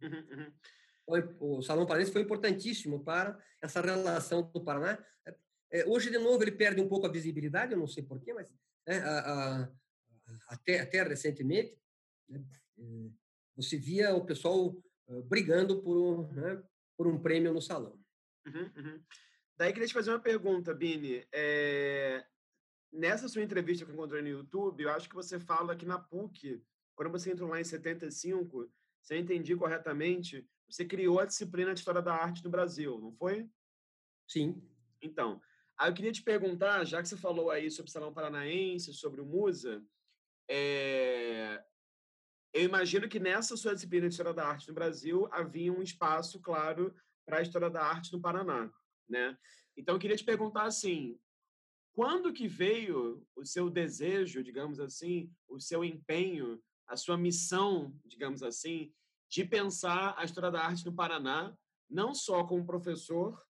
Uhum, uhum. O, o Salão Paranense foi importantíssimo para essa relação do Paraná. É, hoje, de novo, ele perde um pouco a visibilidade, eu não sei porquê, mas é, a, a, até, até recentemente, né, é, você via o pessoal uh, brigando por, né, por um prêmio no salão. Uhum, uhum. Daí queria te fazer uma pergunta, Bini. É... Nessa sua entrevista que eu encontrei no YouTube, eu acho que você fala que na PUC, quando você entrou lá em 75, se eu entendi corretamente, você criou a disciplina de História da Arte no Brasil, não foi? Sim. Então, aí eu queria te perguntar, já que você falou aí sobre o Salão Paranaense, sobre o Musa, é... eu imagino que nessa sua disciplina de História da Arte no Brasil havia um espaço, claro, para a História da Arte no Paraná né? Então eu queria te perguntar assim, quando que veio o seu desejo, digamos assim, o seu empenho, a sua missão, digamos assim, de pensar a história da arte no Paraná, não só como professor,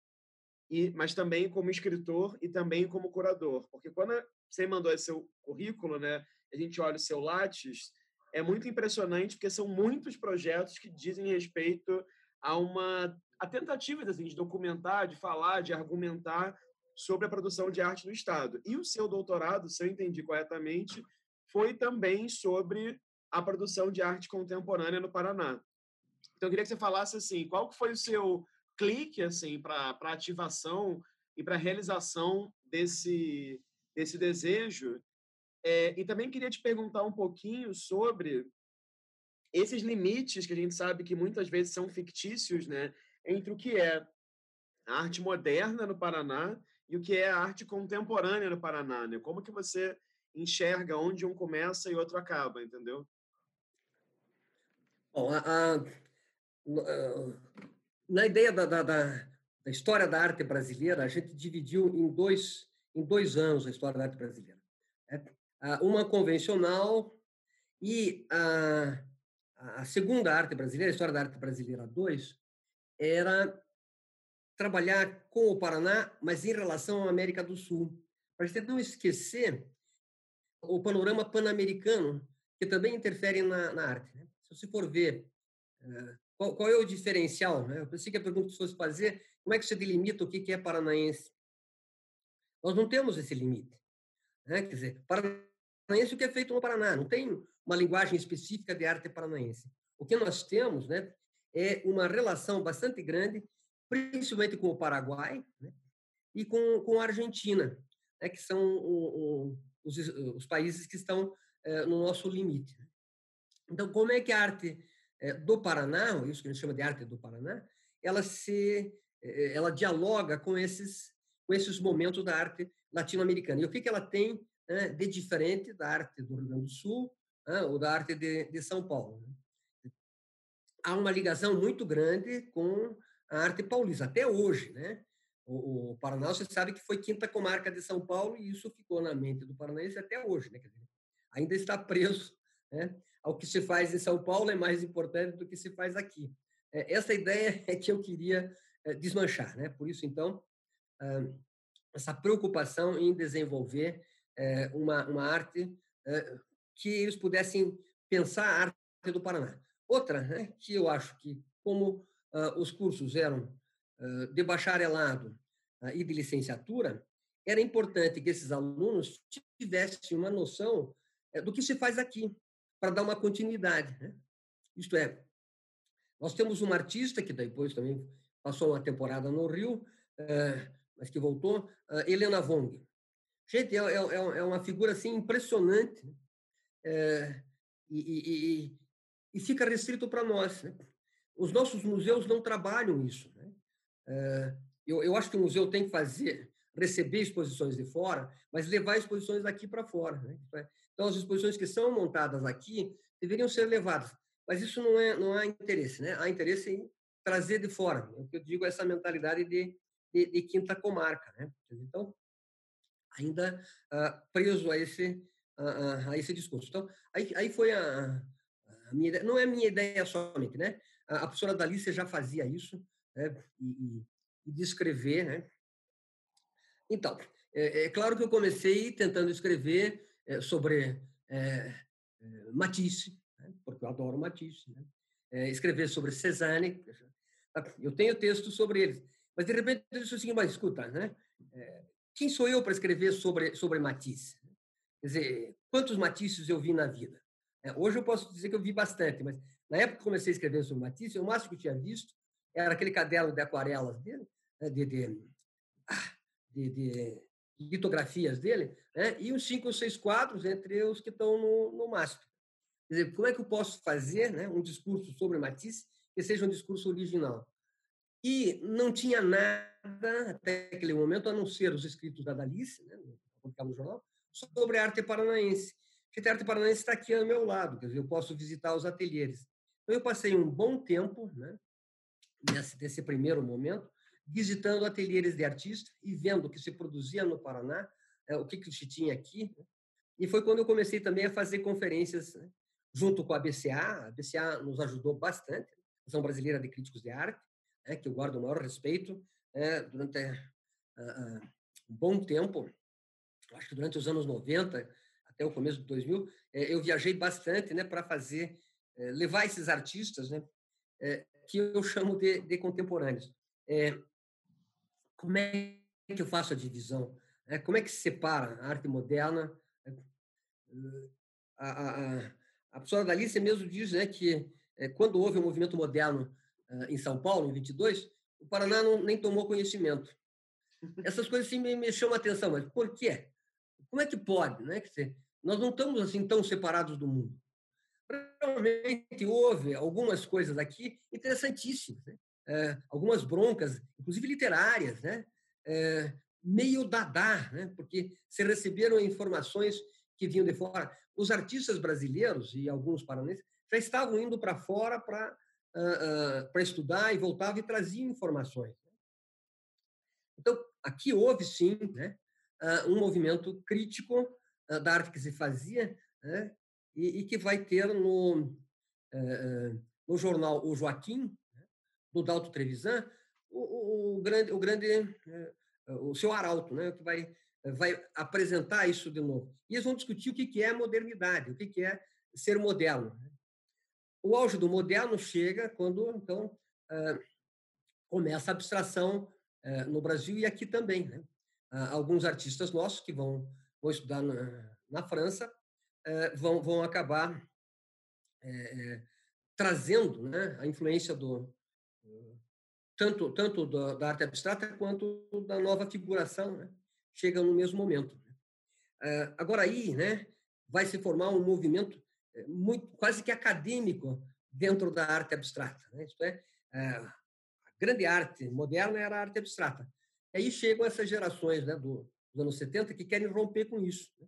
e, mas também como escritor e também como curador? Porque quando você mandou esse seu currículo, né, a gente olha o seu Lattes, é muito impressionante porque são muitos projetos que dizem respeito a uma a tentativa assim, de documentar, de falar, de argumentar sobre a produção de arte no Estado. E o seu doutorado, se eu entendi corretamente, foi também sobre a produção de arte contemporânea no Paraná. Então, eu queria que você falasse assim, qual foi o seu clique assim para ativação e para realização desse, desse desejo? É, e também queria te perguntar um pouquinho sobre esses limites que a gente sabe que muitas vezes são fictícios, né? entre o que é a arte moderna no Paraná e o que é a arte contemporânea no Paraná, né? Como que você enxerga onde um começa e outro acaba, entendeu? Bom, a, a, na ideia da, da, da, história da arte brasileira, a gente dividiu em dois, em dois anos a história da arte brasileira. Né? Uma convencional e a, a segunda arte brasileira, a história da arte brasileira 2, era trabalhar com o Paraná, mas em relação à América do Sul. Para a gente não esquecer o panorama pan-americano, que também interfere na, na arte. Né? Se você for ver uh, qual, qual, é o diferencial, né? eu pensei que a pergunta que fosse fazer, como é que você delimita o que é paranaense? Nós não temos esse limite. Né? Quer dizer, paranaense é o que é feito no Paraná, não tem uma linguagem específica de arte paranaense. O que nós temos né, é uma relação bastante grande, principalmente com o Paraguai né, e com, com a Argentina, né, que são o, o, os, os, países que estão é, no nosso limite. Né. Então, como é que a arte é, do Paraná, isso que a gente chama de arte do Paraná, ela se é, ela dialoga com esses com esses momentos da arte latino-americana. E o que, que ela tem né, de diferente da arte do Rio Grande do Sul né, ou da arte de, de São Paulo? Né? há uma ligação muito grande com a arte paulista, até hoje, né? O, Paraná, você sabe que foi quinta comarca de São Paulo e isso ficou na mente do paranaense até hoje, né? Dizer, ainda está preso, né? Ao que se faz em São Paulo é mais importante do que se faz aqui. É, essa ideia [laughs] é que eu queria é, desmanchar, né? Por isso, então, essa preocupação em desenvolver é, uma, uma arte que eles pudessem pensar a arte do Paraná. Outra, né, que eu acho que, como os cursos eram uh, de bacharelado uh, e de licenciatura, era importante que esses alunos tivessem uma noção uh, do que se faz aqui, para dar uma continuidade. Né? Isto é, nós temos uma artista que depois também passou uma temporada no Rio, mas que voltou, Helena Vong. Gente, é, é, é, uma figura assim impressionante. Né? e, e e fica restrito para nós. Né? Os nossos museus não trabalham isso. Né? Eh, eu, eu acho que o museu tem que fazer receber exposições de fora, mas levar exposições daqui para fora. Né? Então, as exposições que são montadas aqui deveriam ser levadas, mas isso não, é, não há interesse. Né? Há interesse em trazer de fora. O que eu digo é essa mentalidade de, de, de quinta comarca. Né? Então, ainda uh, preso a esse, uh, a esse discurso. Então, aí, aí foi a, a minha ideia, não é minha ideia somente, né? A, a professora Dalícia já fazia isso, né? E, e, descrever, né? Então, é, é, claro que eu comecei tentando escrever é, sobre é, é Matisse, né? porque eu adoro Matisse, né? É, escrever sobre Cezanne, eu tenho texto sobre eles, mas de repente eu disse assim, mas escuta, né? quem sou eu para escrever sobre sobre Matisse? Quer dizer, quantos Matisses eu vi na vida? hoje eu posso dizer que eu vi bastante, mas na época que comecei a escrever sobre Matisse, o máximo que eu tinha visto era aquele caderno de aquarelas dele, né? de, de, ah, de, de litografias dele, né? e uns cinco ou seis quadros entre os que estão no, no MASP. Quer dizer, como é que eu posso fazer né, um discurso sobre Matisse que seja um discurso original? E não tinha nada, até aquele momento, a não ser os escritos da Dalice, né, no jornal, sobre a arte paranaense. A arte paranaense está aqui ao meu lado, quer dizer, eu posso visitar os ateliês. Então, eu passei um bom tempo, né, nesse, nesse primeiro momento, visitando ateliês de artistas e vendo o que se produzia no Paraná, é, o que, que se tinha aqui. Né? E foi quando eu comecei também a fazer conferências né? junto com a BCA. A BCA nos ajudou bastante, Ação Brasileira de Críticos de Arte, né? que eu guardo o maior respeito né? durante uh, um bom tempo, acho que durante os anos 90 até o começo de 2000, eh, eu viajei bastante né, para fazer, levar esses artistas, né, eh, que eu chamo de, de contemporâneos. É, como é que eu faço a divisão? É, como é que se separa a arte moderna? É, a, a, a professora Dalícia mesmo diz né, que quando houve o um movimento moderno em São Paulo, em 22, o Paraná não, nem tomou conhecimento. Essas coisas sim me, me chamam a atenção, mas por quê? Como é que pode? Né? Dizer, nós não estamos assim tão separados do mundo. Realmente houve algumas coisas aqui interessantíssimas. Né? é, algumas broncas, inclusive literárias, né? É, meio dadá, né? porque se receberam informações que vinham de fora. Os artistas brasileiros e alguns paranenses já estavam indo para fora para uh, uh, estudar e voltavam e traziam informações. Né. Então, aqui houve, sim, né, uh, um movimento crítico da arte que se fazia né, e, e, que vai ter no, no jornal O Joaquim, do Dalto Trevisan, o, o, grande, o grande, é, o seu Arauto, né, que vai, vai apresentar isso de novo. E eles vão discutir o que é modernidade, o que é ser moderno. Né. O auge do moderno chega quando, então, começa a abstração no Brasil e aqui também. Né? Alguns artistas nossos que vão, vão estudar na, na França vão, vão acabar trazendo né, a influência do, tanto, tanto da, arte abstrata quanto da nova figuração, né? chegam no mesmo momento. Uh, agora aí, né, vai se formar um movimento eh, muito quase que acadêmico dentro da arte abstrata. Né? É, a grande arte moderna era a arte abstrata. Aí chegam essas gerações né, do, dos anos 70 que querem romper com isso, né?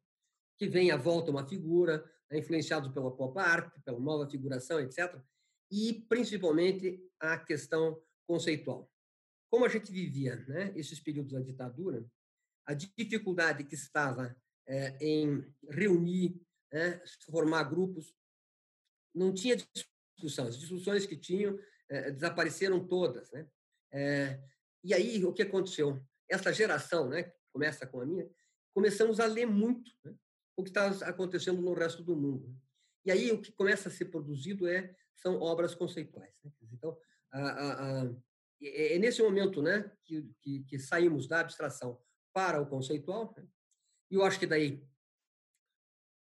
Que vem à volta uma figura, né, influenciado pela pop art, pela nova figuração, etc., e principalmente a questão conceitual. Como a gente vivia né, esses períodos da ditadura, a dificuldade que estava é, em reunir, né, formar grupos, não tinha discussão. As discussões que tinham é, desapareceram todas. Né? É, e aí, o que aconteceu? Essa geração, né, começa com a minha, começamos a ler muito né, o que está acontecendo no resto do mundo. E aí, o que começa a ser produzido é são obras conceituais. Né? Então, a, a, a, é, é nesse momento né, que, que, que, saímos da abstração para o conceitual, né? e eu acho que daí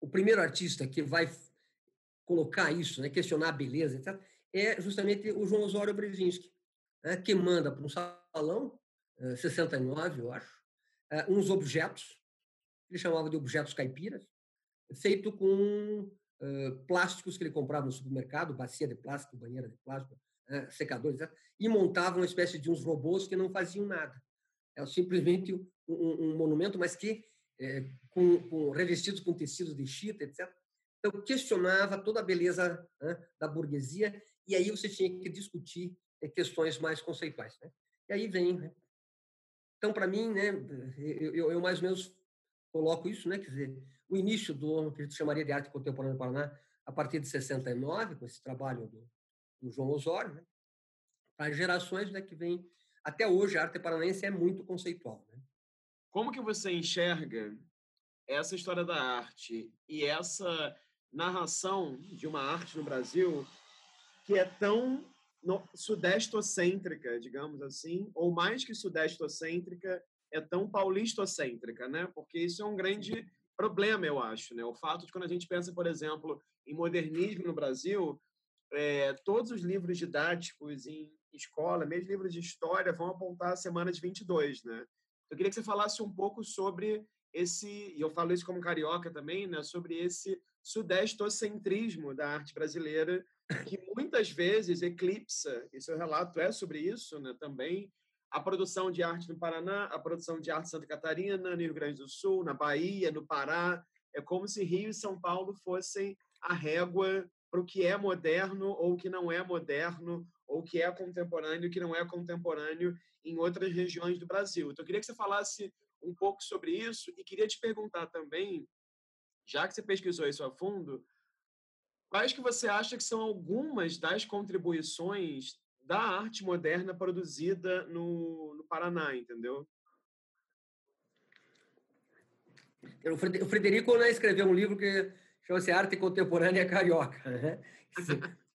o primeiro artista que vai colocar isso, né, questionar a beleza, etc., é justamente o João Osório Brzezinski, né, que manda para um salão, 69, eu acho, uns objetos, ele chamava de objetos caipiras, feito com plásticos que ele comprava no supermercado, bacia de plástico, banheira de plástico, uh, secadores, etc., e montava uma espécie de uns robôs que não faziam nada. É simplesmente um, um monumento, mas que é, com, com, revestidos com tecidos de chita, etc. Então, questionava toda a beleza né, da burguesia, e aí você tinha que discutir é, questões mais conceituais. Né? E aí vem. Né? Então, para mim, né, eu, eu, mais ou menos coloco isso, né, quer dizer, o início do que a gente chamaria de arte contemporânea no Paraná, a partir de 69, com esse trabalho do, do João Osório, né, para gerações né, que vêm até hoje, a arte paranaense é muito conceitual. Né? Como que você enxerga essa história da arte e essa narração de uma arte no Brasil que é tão sudestocêntrica, digamos assim, ou mais que sudestocêntrica, é tão paulistocêntrica, né? Porque isso é um grande problema, eu acho, né? O fato de quando a gente pensa, por exemplo, em modernismo no Brasil, é, todos os livros didáticos em escola, mesmo livros de história, vão apontar a semana de 22, né? Eu queria que você falasse um pouco sobre esse, e eu falo isso como carioca também, né, sobre esse sudestocentrismo da arte brasileira, que muitas vezes eclipsa, e seu relato é sobre isso né, também, a produção de arte no Paraná, a produção de arte em Santa Catarina, no Rio Grande do Sul, na Bahia, no Pará. É como se Rio e São Paulo fossem a régua para o que é moderno ou o que não é moderno, ou o que é contemporâneo e o que não é contemporâneo em outras regiões do Brasil. Então, eu queria que você falasse um pouco sobre isso e queria te perguntar também, já que você pesquisou isso a fundo, quais que você acha que são algumas das contribuições da arte moderna produzida no, no Paraná, entendeu? O Frederico né, escreveu um livro que chama-se Arte Contemporânea Carioca. Né?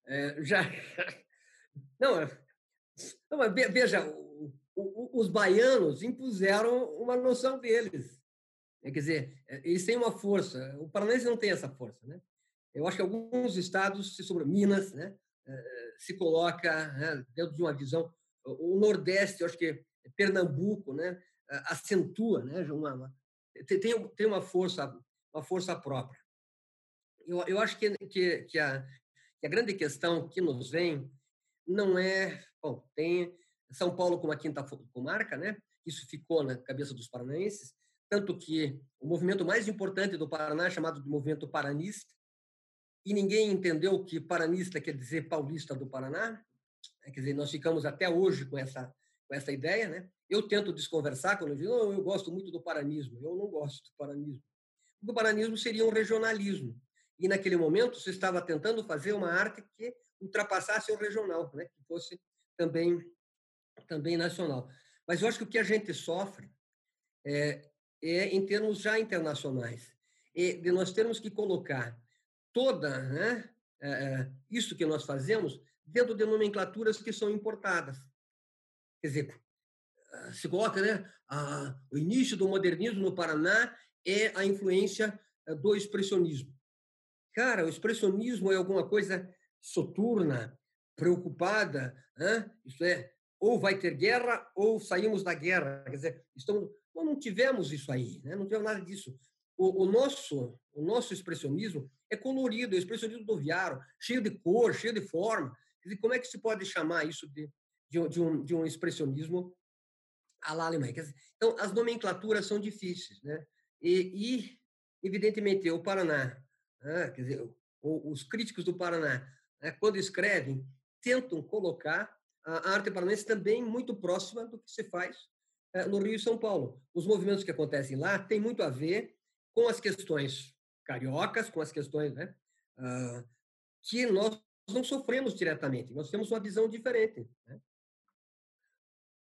É, já... [laughs] Não, não, mas veja, os baianos impuseram uma noção deles. Quer dizer, é, eles têm uma força. O Paranense não tem essa força, né? Eu acho que alguns estados, se sobre Minas, né, é, se coloca né, dentro de uma visão. O Nordeste, eu acho que Pernambuco, né, acentua, né, uma, tem, tem uma força, uma força própria. Eu, eu acho que, que, que, a, que a grande questão que nos vem não é, bom, tem são Paulo como a quinta comarca, né? Isso ficou na cabeça dos paranaenses, tanto que o movimento mais importante do Paraná é chamado de movimento paranista, e ninguém entendeu que paranista quer dizer paulista do Paraná. É, quer dizer, nós ficamos até hoje com essa com essa ideia, né? Eu tento desconversar quando eu digo, oh, eu gosto muito do paranismo. Eu não gosto do paranismo. O paranismo seria um regionalismo. E naquele momento se estava tentando fazer uma arte que ultrapassasse o regional, né? Que fosse também também nacional. Mas eu acho que o que a gente sofre é, é em termos já internacionais, e de nós termos que colocar toda né, é, isso que nós fazemos dentro de nomenclaturas que são importadas. Quer dizer, se coloca, né, a, o início do modernismo no Paraná é a influência do expressionismo. Cara, o expressionismo é alguma coisa soturna, preocupada, né? isso é, ou vai ter guerra ou saímos da guerra. Quer dizer, estamos, nós não tivemos isso aí, né? não tivemos nada disso. O, o, nosso, o nosso expressionismo é colorido, é expressionismo do Viaro, cheio de cor, cheio de forma. Dizer, como é que se pode chamar isso de, de, de um, de um expressionismo à la? Dizer, então, as nomenclaturas são difíceis. Né? E, e evidentemente, o Paraná, né? quer dizer, os críticos do Paraná, né? quando escrevem, tentam colocar a arte paranaense também muito próxima do que se faz eh, no Rio e São Paulo. Os movimentos que acontecem lá têm muito a ver com as questões cariocas, com as questões né, uh, que nós não sofremos diretamente, nós temos uma visão diferente. Né?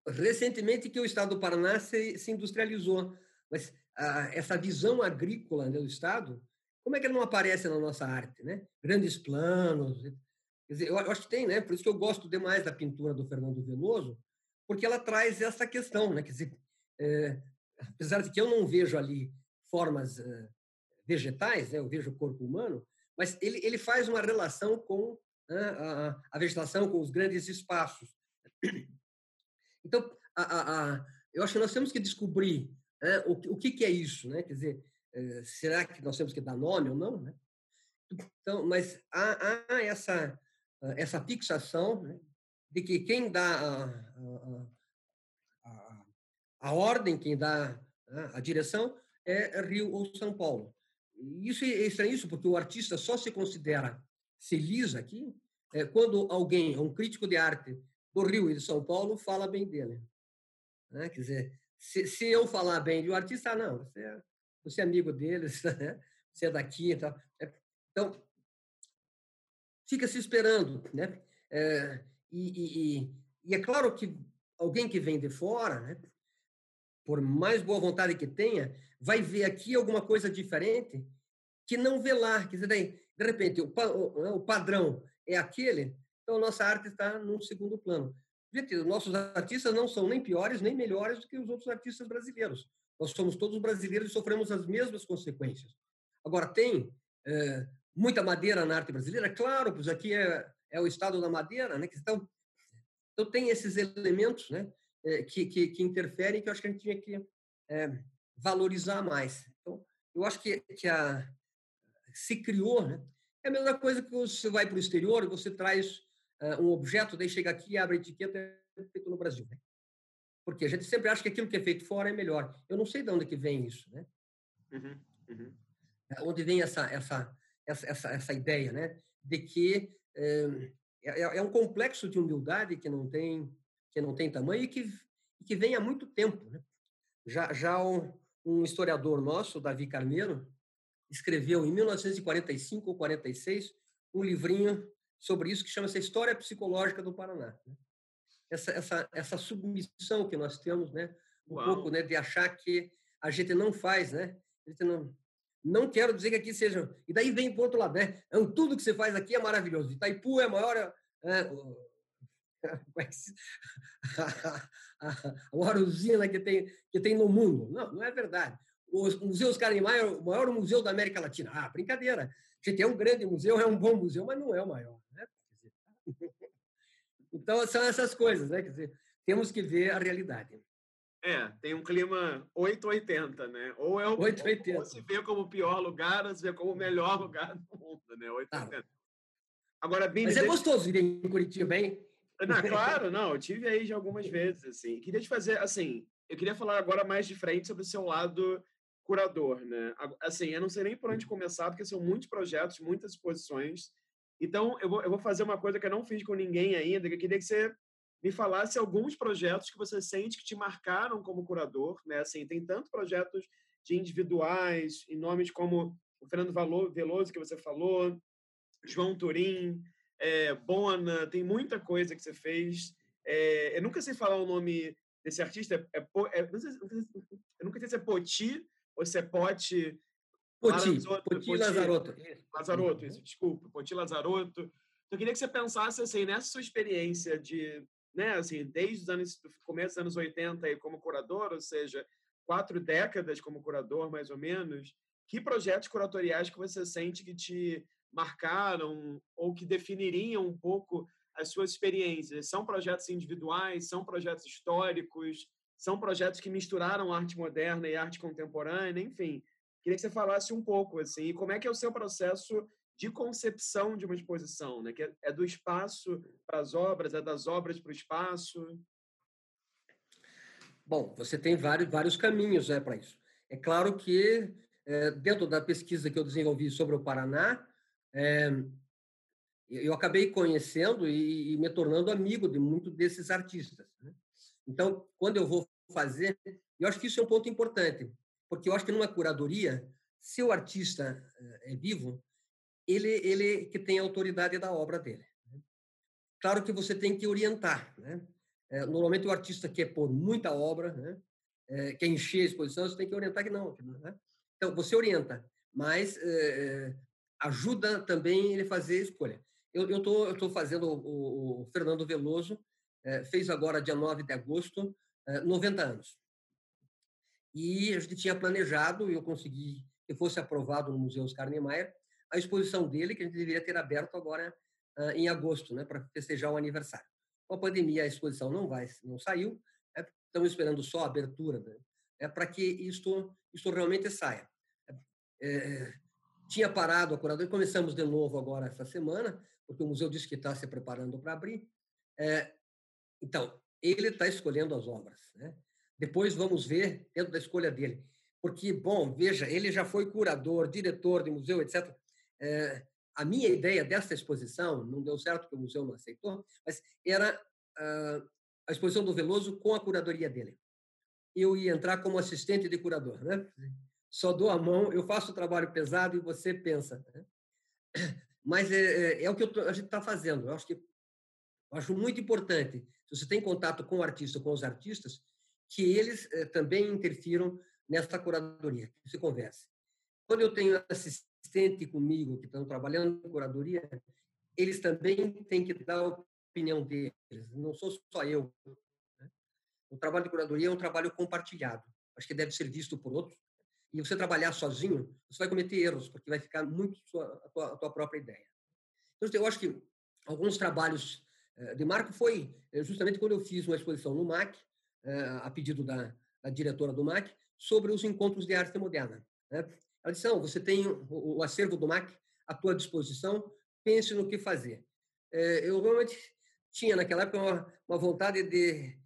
Recentemente que o Estado do Paraná se, se industrializou, mas uh, essa visão agrícola né, do Estado, como é que ela não aparece na nossa arte? Né? Grandes planos, Quer dizer, eu acho que tem, né? Por isso que eu gosto demais da pintura do Fernando Veloso, porque ela traz essa questão, né? Quer dizer, é, apesar de que eu não vejo ali formas é, vegetais, né? Eu vejo o corpo humano, mas ele, ele faz uma relação com né, a, a, vegetação, com os grandes espaços. Então, a, a, eu acho que nós temos que descobrir né, o, o que, que é isso, né? Quer dizer, é, será que nós temos que dar nome ou não, né? Então, mas há, há essa essa fixação né, de que quem dá a, a, a, a, ordem, quem dá Né? A direção é Rio ou São Paulo. Isso é estranho, isso, porque o artista só se considera feliz aqui é, quando alguém, um crítico de arte do Rio e de São Paulo, fala bem dele. Né? Quer dizer, se, se, eu falar bem de um artista, não, você é, você é amigo deles, [laughs] né? você é daqui. Tá? Então, fica se esperando. Né? É, e, e, e, é claro que alguém que vem de fora, né? Por mais boa vontade que tenha, vai ver aqui alguma coisa diferente que não vê lá. Quer dizer, daí, de repente, o, o, né, o padrão é aquele, então nossa arte está num segundo plano. Gente, nossos artistas não são nem piores nem melhores do que os outros artistas brasileiros. Nós somos todos brasileiros e sofremos as mesmas consequências. Agora, tem é, muita madeira na arte brasileira? Claro, pois aqui é, é o estado da madeira, né? Então, então tem esses elementos né, que, que, que interferem que eu acho que a gente tinha que é, valorizar mais. Então, eu acho que, que a, se criou, né? É a mesma coisa que você vai para o exterior você traz uh, um objeto, daí chega aqui, abre a etiqueta, é feito no Brasil. Né? Porque a gente sempre acha que aquilo que é feito fora é melhor. Eu não sei de onde que vem isso, né? Uhum, uhum. É, onde vem essa, essa, essa, essa, essa ideia, né? De que é, é, é, um complexo de humildade que não tem que não tem tamanho e que, que vem há muito tempo, né? Já, já um, um historiador nosso, Davi Carneiro, escreveu em 1945 ou 46 um livrinho sobre isso que chama-se História Psicológica do Paraná. Né? Essa, essa, essa submissão que nós temos, né? um Uau. pouco né, de achar que a gente não faz, né? A gente não, não quero dizer que aqui seja. E daí vem para outro lado, né? É tudo que você faz aqui é maravilhoso. Itaipu é a maior. É, [laughs] é [laughs] a maior usina que tem, que tem no mundo. Não, não é verdade o Museu Oscar Niemeyer, o maior museu da América Latina. Ah, brincadeira. A gente é um grande museu, é um bom museu, mas não é o maior. Né? [laughs] Então, são essas coisas, né? Quer dizer, temos que ver a realidade. É, tem um clima 880, né? Ou é o 880. Ou se vê como o pior lugar, ou se vê como o melhor lugar do mundo, né? 880. Agora, Bini, Mas é gostoso ir em Curitiba, hein? Não, claro, não. Eu tive aí já algumas vezes, assim. Queria te fazer, assim, eu queria falar agora mais de frente sobre o seu lado curador, né? Assim, eu não sei nem por onde começar, porque são muitos projetos, muitas exposições. Então, eu vou, eu vou fazer uma coisa que eu não fiz com ninguém ainda, que eu queria que você me falasse alguns projetos que você sente que te marcaram como curador, né? Assim, tem tanto projetos de individuais, em nomes como o Fernando Veloso, que você falou, João Turim, é, Bona, tem muita coisa que você fez. É, eu nunca sei falar o nome desse artista, é, é, é eu nunca sei se é Poti ou se é Pote... Poti, Poti Lazarotto. Lazarotto, isso, desculpa, Poti Lazarotto. Então, eu queria que você pensasse, assim, nessa sua experiência de, né, assim, desde os anos, do começo dos anos 80 aí como curador, ou seja, quatro décadas como curador, mais ou menos, que projetos curatoriais que você sente que te marcaram ou que definiriam um pouco as suas experiências? São projetos individuais? São projetos históricos? são projetos que misturaram arte moderna e arte contemporânea, enfim. Queria que você falasse um pouco, assim, como é que é o seu processo de concepção de uma exposição, né? Que é, é do espaço para as obras, é das obras para o espaço? Bom, você tem vários, vários caminhos né, para isso. É claro que, é, dentro da pesquisa que eu desenvolvi sobre o Paraná, é, eu acabei conhecendo e, e, me tornando amigo de muitos desses artistas. Né? Então, quando eu vou fazer, eu acho que isso é um ponto importante, porque eu acho que numa curadoria, se o artista eh, é vivo, ele ele que tem a autoridade da obra dele. Né. Claro que você tem que orientar, né? Eh, normalmente o artista quer pôr muita obra, né? É, quer encher a exposição, você tem que orientar que não. Né? Então, você orienta, mas é, ajuda também ele a fazer a escolha. Eu estou eu tô fazendo o, o Fernando Veloso, é, fez agora, dia 9 de agosto, 90 anos. E a gente tinha planejado, e eu consegui que fosse aprovado no Museu Oscar Niemeyer, a exposição dele, que a gente deveria ter aberto agora em agosto, né, para festejar o aniversário. Com a pandemia, a exposição não vai, não saiu, né, estamos esperando só a abertura, né, é para que isto, isto realmente saia. É, tinha parado a curadoria, começamos de novo agora essa semana, porque o museu disse que está se preparando para abrir. É, então, ele está escolhendo as obras. Né? Depois vamos ver dentro da escolha dele. Porque, bom, veja, ele já foi curador, diretor de museu, etc. É, a minha ideia dessa exposição, não deu certo porque o museu não aceitou, mas era uh, a exposição do Veloso com a curadoria dele. Eu ia entrar como assistente de curador, né? Só dou a mão, eu faço o trabalho pesado e você pensa. Né? [coughs] Mas é, é, é o que tô, a gente está fazendo. Eu acho que eu acho muito importante, se você tem contato com o artista, com os artistas, que eles eh, também interfiram nessa curadoria, que se converse. Quando eu tenho assistente comigo que estão trabalhando em curadoria, eles também têm que dar a opinião deles, não sou só eu. Né? O trabalho de curadoria é um trabalho compartilhado, acho que deve ser visto por outros. E você trabalhar sozinho, você vai cometer erros, porque vai ficar muito sua, a, tua, a tua própria ideia. Então, eu acho que alguns trabalhos eh, de marco foi eh, justamente quando eu fiz uma exposição no MAC, eh, a pedido da, da diretora do MAC, sobre os encontros de arte moderna. Né? Ela disse, você tem o acervo do MAC à tua disposição, pense no que fazer. Eu realmente tinha, naquela época, uma, uma vontade de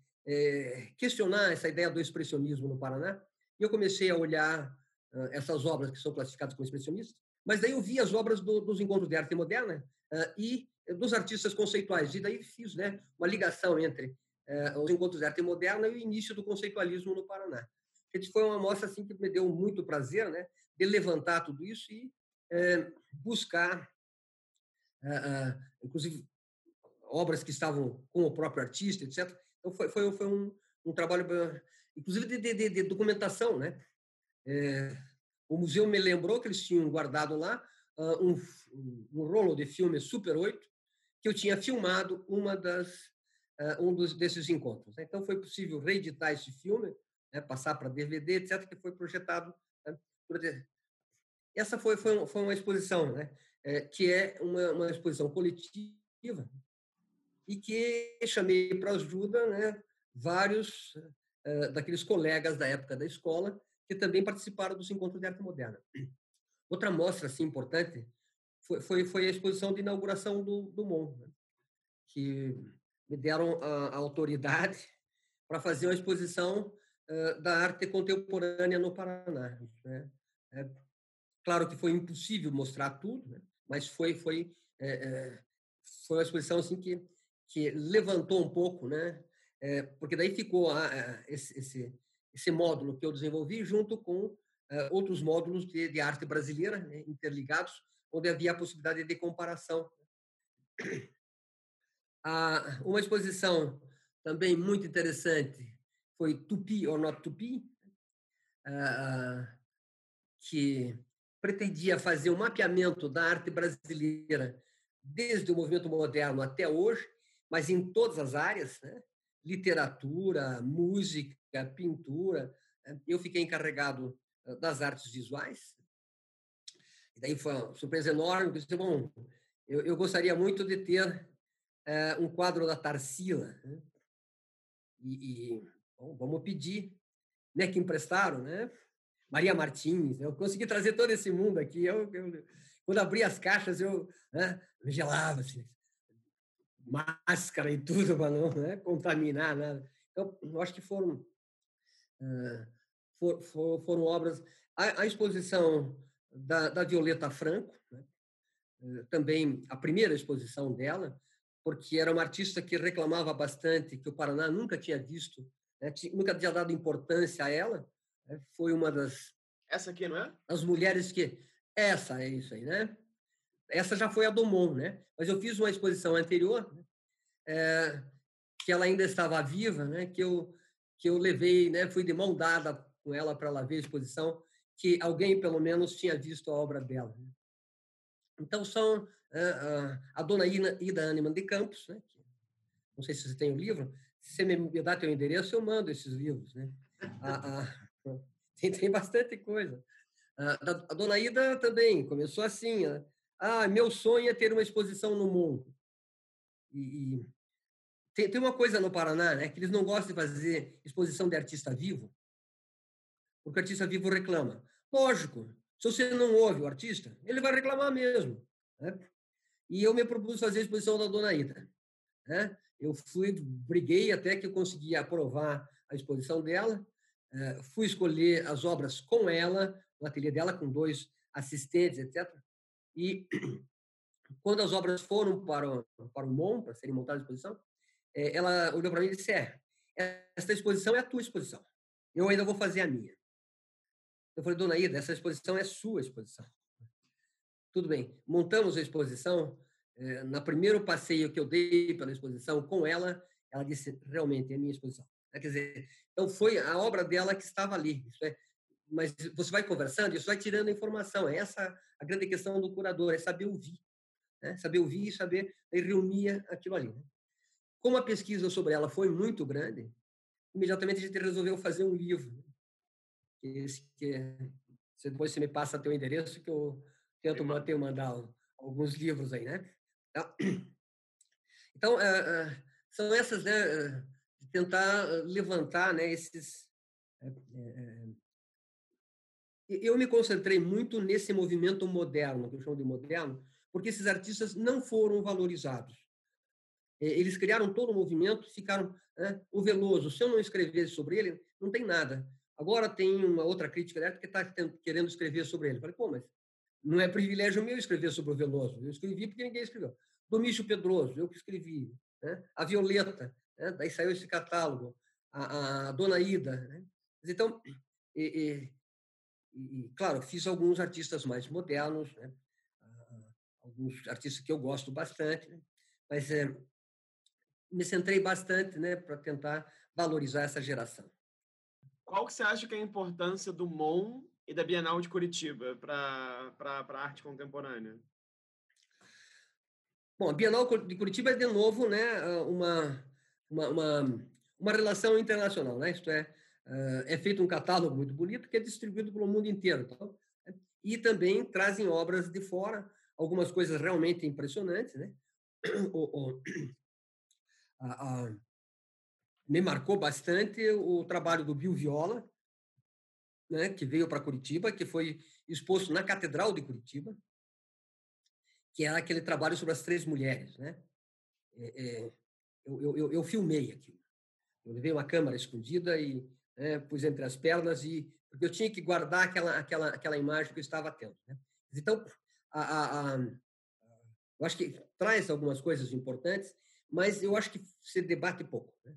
questionar essa ideia do expressionismo no Paraná, e eu comecei a olhar uh, essas obras que são classificadas como expressionistas, mas daí eu vi as obras do, dos encontros de arte moderna uh, e dos artistas conceituais. E daí fiz né, uma ligação entre uh, os encontros de arte moderna e o início do conceitualismo no Paraná. Esse foi uma mostra assim, que me deu muito prazer né, de levantar tudo isso e buscar, inclusive, obras que estavam com o próprio artista, etc. Então, foi, foi, foi um, um trabalho inclusive de, de, de documentação, né? É, o museu me lembrou que eles tinham guardado lá uh, um, um, rolo de filme Super 8 que eu tinha filmado uma das uh, um dos desses encontros. Né? Então foi possível reeditar esse filme, né? passar para DVD, etc, que foi projetado. Né? Essa foi foi, foi uma exposição, né? É, que é uma, uma exposição coletiva e que chamei para ajuda, né? Vários daqueles colegas da época da escola que também participaram dos encontros de arte moderna. Outra mostra assim importante foi, foi, foi a exposição de inauguração do, do MON, né? que me deram a, a autoridade [laughs] para fazer uma exposição uh, da arte contemporânea no Paraná. Né? É, claro que foi impossível mostrar tudo, né? mas foi foi é, é, foi uma exposição assim que que levantou um pouco, né, é, porque daí ficou esse, esse, esse, módulo que eu desenvolvi junto com é, outros módulos de, de arte brasileira né, interligados, onde havia a possibilidade de comparação. A, uma exposição também muito interessante foi Tupi or Not Tupi, que pretendia fazer um mapeamento da arte brasileira desde o movimento moderno até hoje, mas em todas as áreas, né? Literatura, música, pintura. Né? Eu fiquei encarregado das artes visuais. E daí foi uma surpresa enorme. Pensei, bom, eu, eu gostaria muito de ter é, um quadro da Tarsila. Né? E, e bom, vamos pedir, né, que emprestaram, né? Maria Martins, eu consegui trazer todo esse mundo aqui. Eu, eu quando abri as caixas, eu né, gelava, assim, máscara e tudo para não né, contaminar nada. Então, eu acho que foram, uh, for, for, foram obras. A, a exposição da, da, Violeta Franco, né, uh, também a primeira exposição dela, porque era uma artista que reclamava bastante que o Paraná nunca tinha visto, né, nunca tinha dado importância a ela. Né, foi uma das. Essa aqui, não é? As mulheres que. Essa é isso aí, né? Essa já foi a Domon, né? Mas eu fiz uma exposição anterior, né? é, que ela ainda estava viva, né? Que eu que eu levei, né? Fui de mão dada com ela para ela ver a exposição, que alguém pelo menos tinha visto a obra dela. Né? Então são é, a dona Ida, Ida Animan de Campos, né? Não sei se você tem o livro. Se você me dá teu endereço, eu mando esses livros, né? A, a, [laughs] tem, tem bastante coisa. A, a, dona Ida também começou assim, né? Ah, meu sonho é ter uma exposição no mundo. E, e tem, tem, uma coisa no Paraná, né, que eles não gostam de fazer exposição de artista vivo, porque o artista vivo reclama. Lógico, se você não ouve o artista, ele vai reclamar mesmo. Né? E eu me propus fazer a exposição da Dona Ida. Né? Eu fui, briguei até que eu consegui aprovar a exposição dela, eh, fui escolher as obras com ela, no ateliê dela, com dois assistentes, etc. E [clears throat] quando as obras foram para o, para o MON, para serem montadas à exposição, eh, ela olhou para mim e disse: É, esta exposição é a tua exposição. Eu ainda vou fazer a minha. Eu falei, dona Ida, essa exposição é sua exposição. Tudo bem. Montamos a exposição. Eh, no primeiro passeio que eu dei pela exposição com ela, ela disse, realmente, é minha exposição. Quer dizer, então foi a obra dela que estava ali. É, mas você vai conversando, isso vai tirando informação. É essa a grande questão do curador, é saber ouvir. Né? Saber ouvir e saber reunir aquilo ali. Né? Como a pesquisa sobre ela foi muito grande, imediatamente a gente resolveu fazer um livro. Né? Esse que é, depois você me passa teu endereço que eu tento manter, mandar alguns livros aí, né? [clears throat] Então, então uh, uh, são essas, né? Uh, tentar levantar, né? Esses eu me concentrei muito nesse movimento moderno, que eu chamo de moderno, porque esses artistas não foram valorizados. Eles criaram todo o movimento, ficaram. Né, o Veloso, se eu não escrevesse sobre ele, não tem nada. Agora tem uma outra crítica dela que está querendo escrever sobre ele. Eu falei, pô, mas não é privilégio meu escrever sobre o Veloso. Eu escrevi porque ninguém escreveu. Domício Pedroso, eu que escrevi. Né? A Violeta, né? daí saiu esse catálogo. A, a Dona Ida. Né? Então, e, e, e, claro, fiz alguns artistas mais modernos, né? alguns artistas que eu gosto bastante, né? mas é, me centrei bastante né, para tentar valorizar essa geração. Qual que você acha que é a importância do MON e da Bienal de Curitiba para a arte contemporânea? Bom, a Bienal de Curitiba é, de novo, né, uma, uma, uma, uma relação internacional. Né? Isto é, é feito um catálogo muito bonito que é distribuído pelo mundo inteiro. Então, e também trazem obras de fora, algumas coisas realmente impressionantes. Né? O, o, a, a, me marcou bastante o trabalho do Bill Viola, né, que veio para Curitiba, que foi exposto na Catedral de Curitiba, que era aquele trabalho sobre as três mulheres. Né? É, é, eu, eu, eu, filmei aquilo. Eu levei uma câmera escondida e né, pus entre as pernas, e, porque eu tinha que guardar aquela, aquela, aquela imagem que eu estava tendo. Né? Então, a, a, a, eu acho que traz algumas coisas importantes, mas eu acho que se debate pouco. Né?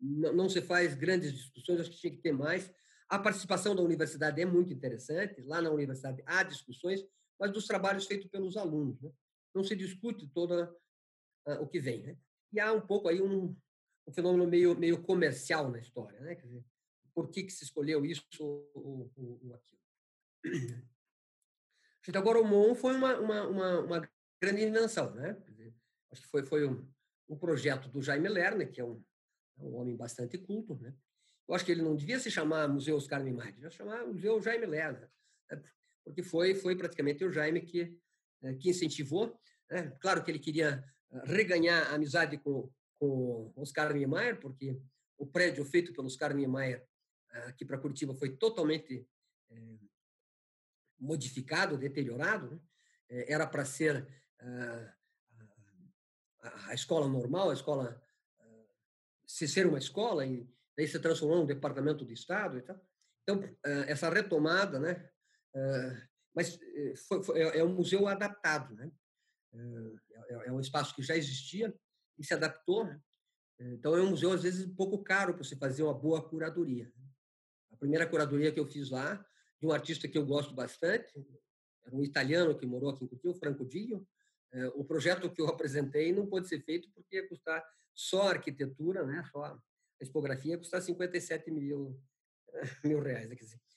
não se faz grandes discussões, acho que tinha que ter mais. A participação da universidade é muito interessante, lá na universidade há discussões, mas dos trabalhos feitos pelos alunos. Né? Não se discute todo o que vem. Né? E há um pouco aí um, um fenômeno meio, meio comercial na história. Né? Quer dizer, por que, que se escolheu isso ou, ou, ou aquilo? MON foi uma, uma, uma, uma grande invenção. Né? Dizer, acho que foi, foi um, um projeto do Jaime Lerner, que é um, é um homem bastante culto, né? Eu acho que ele não devia se chamar Museu Oscar Niemeyer, devia se chamar Museu Jaime Lerner, né? porque foi foi praticamente o Jaime que né, que incentivou. Né? Claro que ele queria ah, reganhar a amizade com com Oscar Niemeyer, porque o prédio feito pelo Oscar Niemeyer ah, aqui para Curitiba foi totalmente é, modificado, deteriorado. Né? É, era para ser ah, a escola normal, a escola ah, se ser uma escola e daí se transformou num departamento do estado e tal. Então ah, essa retomada, né? Ah, mas eh, foi, foi, é, é um museu adaptado, né? É, é, um espaço que já existia e se adaptou. Né? Então é um museu às vezes um pouco caro para você fazer uma boa curadoria. Né. A primeira curadoria que eu fiz lá de um artista que eu gosto bastante, era um italiano que morou aqui em Curitiba, Franco Dio, é, o projeto que eu apresentei não pode ser feito porque ia custar só a arquitetura, né, só a expografia, ia custar 57 mil, [laughs] mil reais. Né,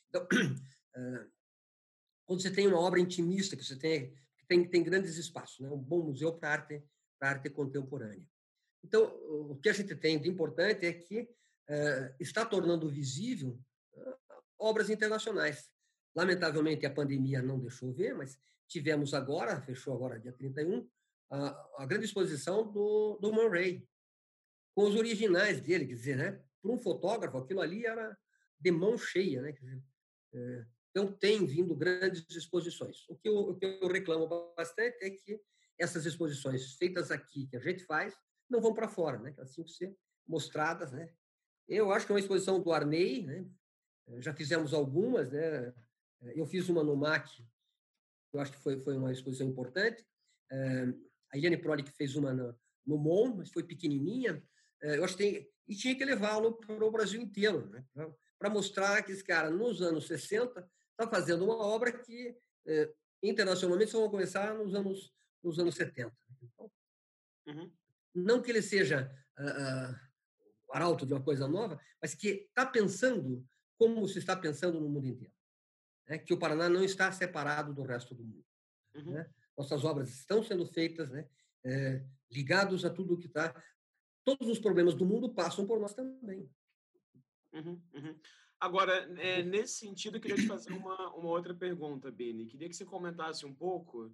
então, [clears throat] quando você tem uma obra intimista, que você tem, que tem, tem grandes espaços, né, um bom museu para arte, para arte contemporânea. Então, o que a gente tem de importante é que está tornando visível obras internacionais. Lamentavelmente, a pandemia não deixou ver, mas tivemos agora, fechou agora dia 31, a, a grande exposição do, do Man Ray, com os originais dele, quer dizer, né? Para um fotógrafo, aquilo ali era de mão cheia, né? Dizer, é, então, tem vindo grandes exposições. O que, eu, o que eu reclamo bastante é que essas exposições feitas aqui, que a gente faz, não vão para fora, né? Elas tinham que ser mostradas, né? Eu acho que é uma exposição do Arnei, né? já fizemos algumas, né? Eu fiz uma no MAC, eu acho que foi, foi uma exposição importante. A Eliane Proli fez uma no, no MON, mas foi pequenininha. Eu acho que tem, e tinha que levá-lo para o Brasil inteiro, né? para mostrar que esse cara, nos anos 60, está fazendo uma obra que internacionalmente só vão começar nos anos, nos anos 70. Então, uhum. Não que ele seja uh, o arauto de uma coisa nova, mas que está pensando como se está pensando no mundo inteiro. Né? Que o Paraná não está separado do resto do mundo. Uhum. Né? Nossas obras estão sendo feitas né? É, ligados a tudo o que está. Todos os problemas do mundo passam por nós também. Uhum, uhum. Agora, é, nesse sentido, eu queria te fazer uma, uma outra pergunta, Bini. Queria que você comentasse um pouco,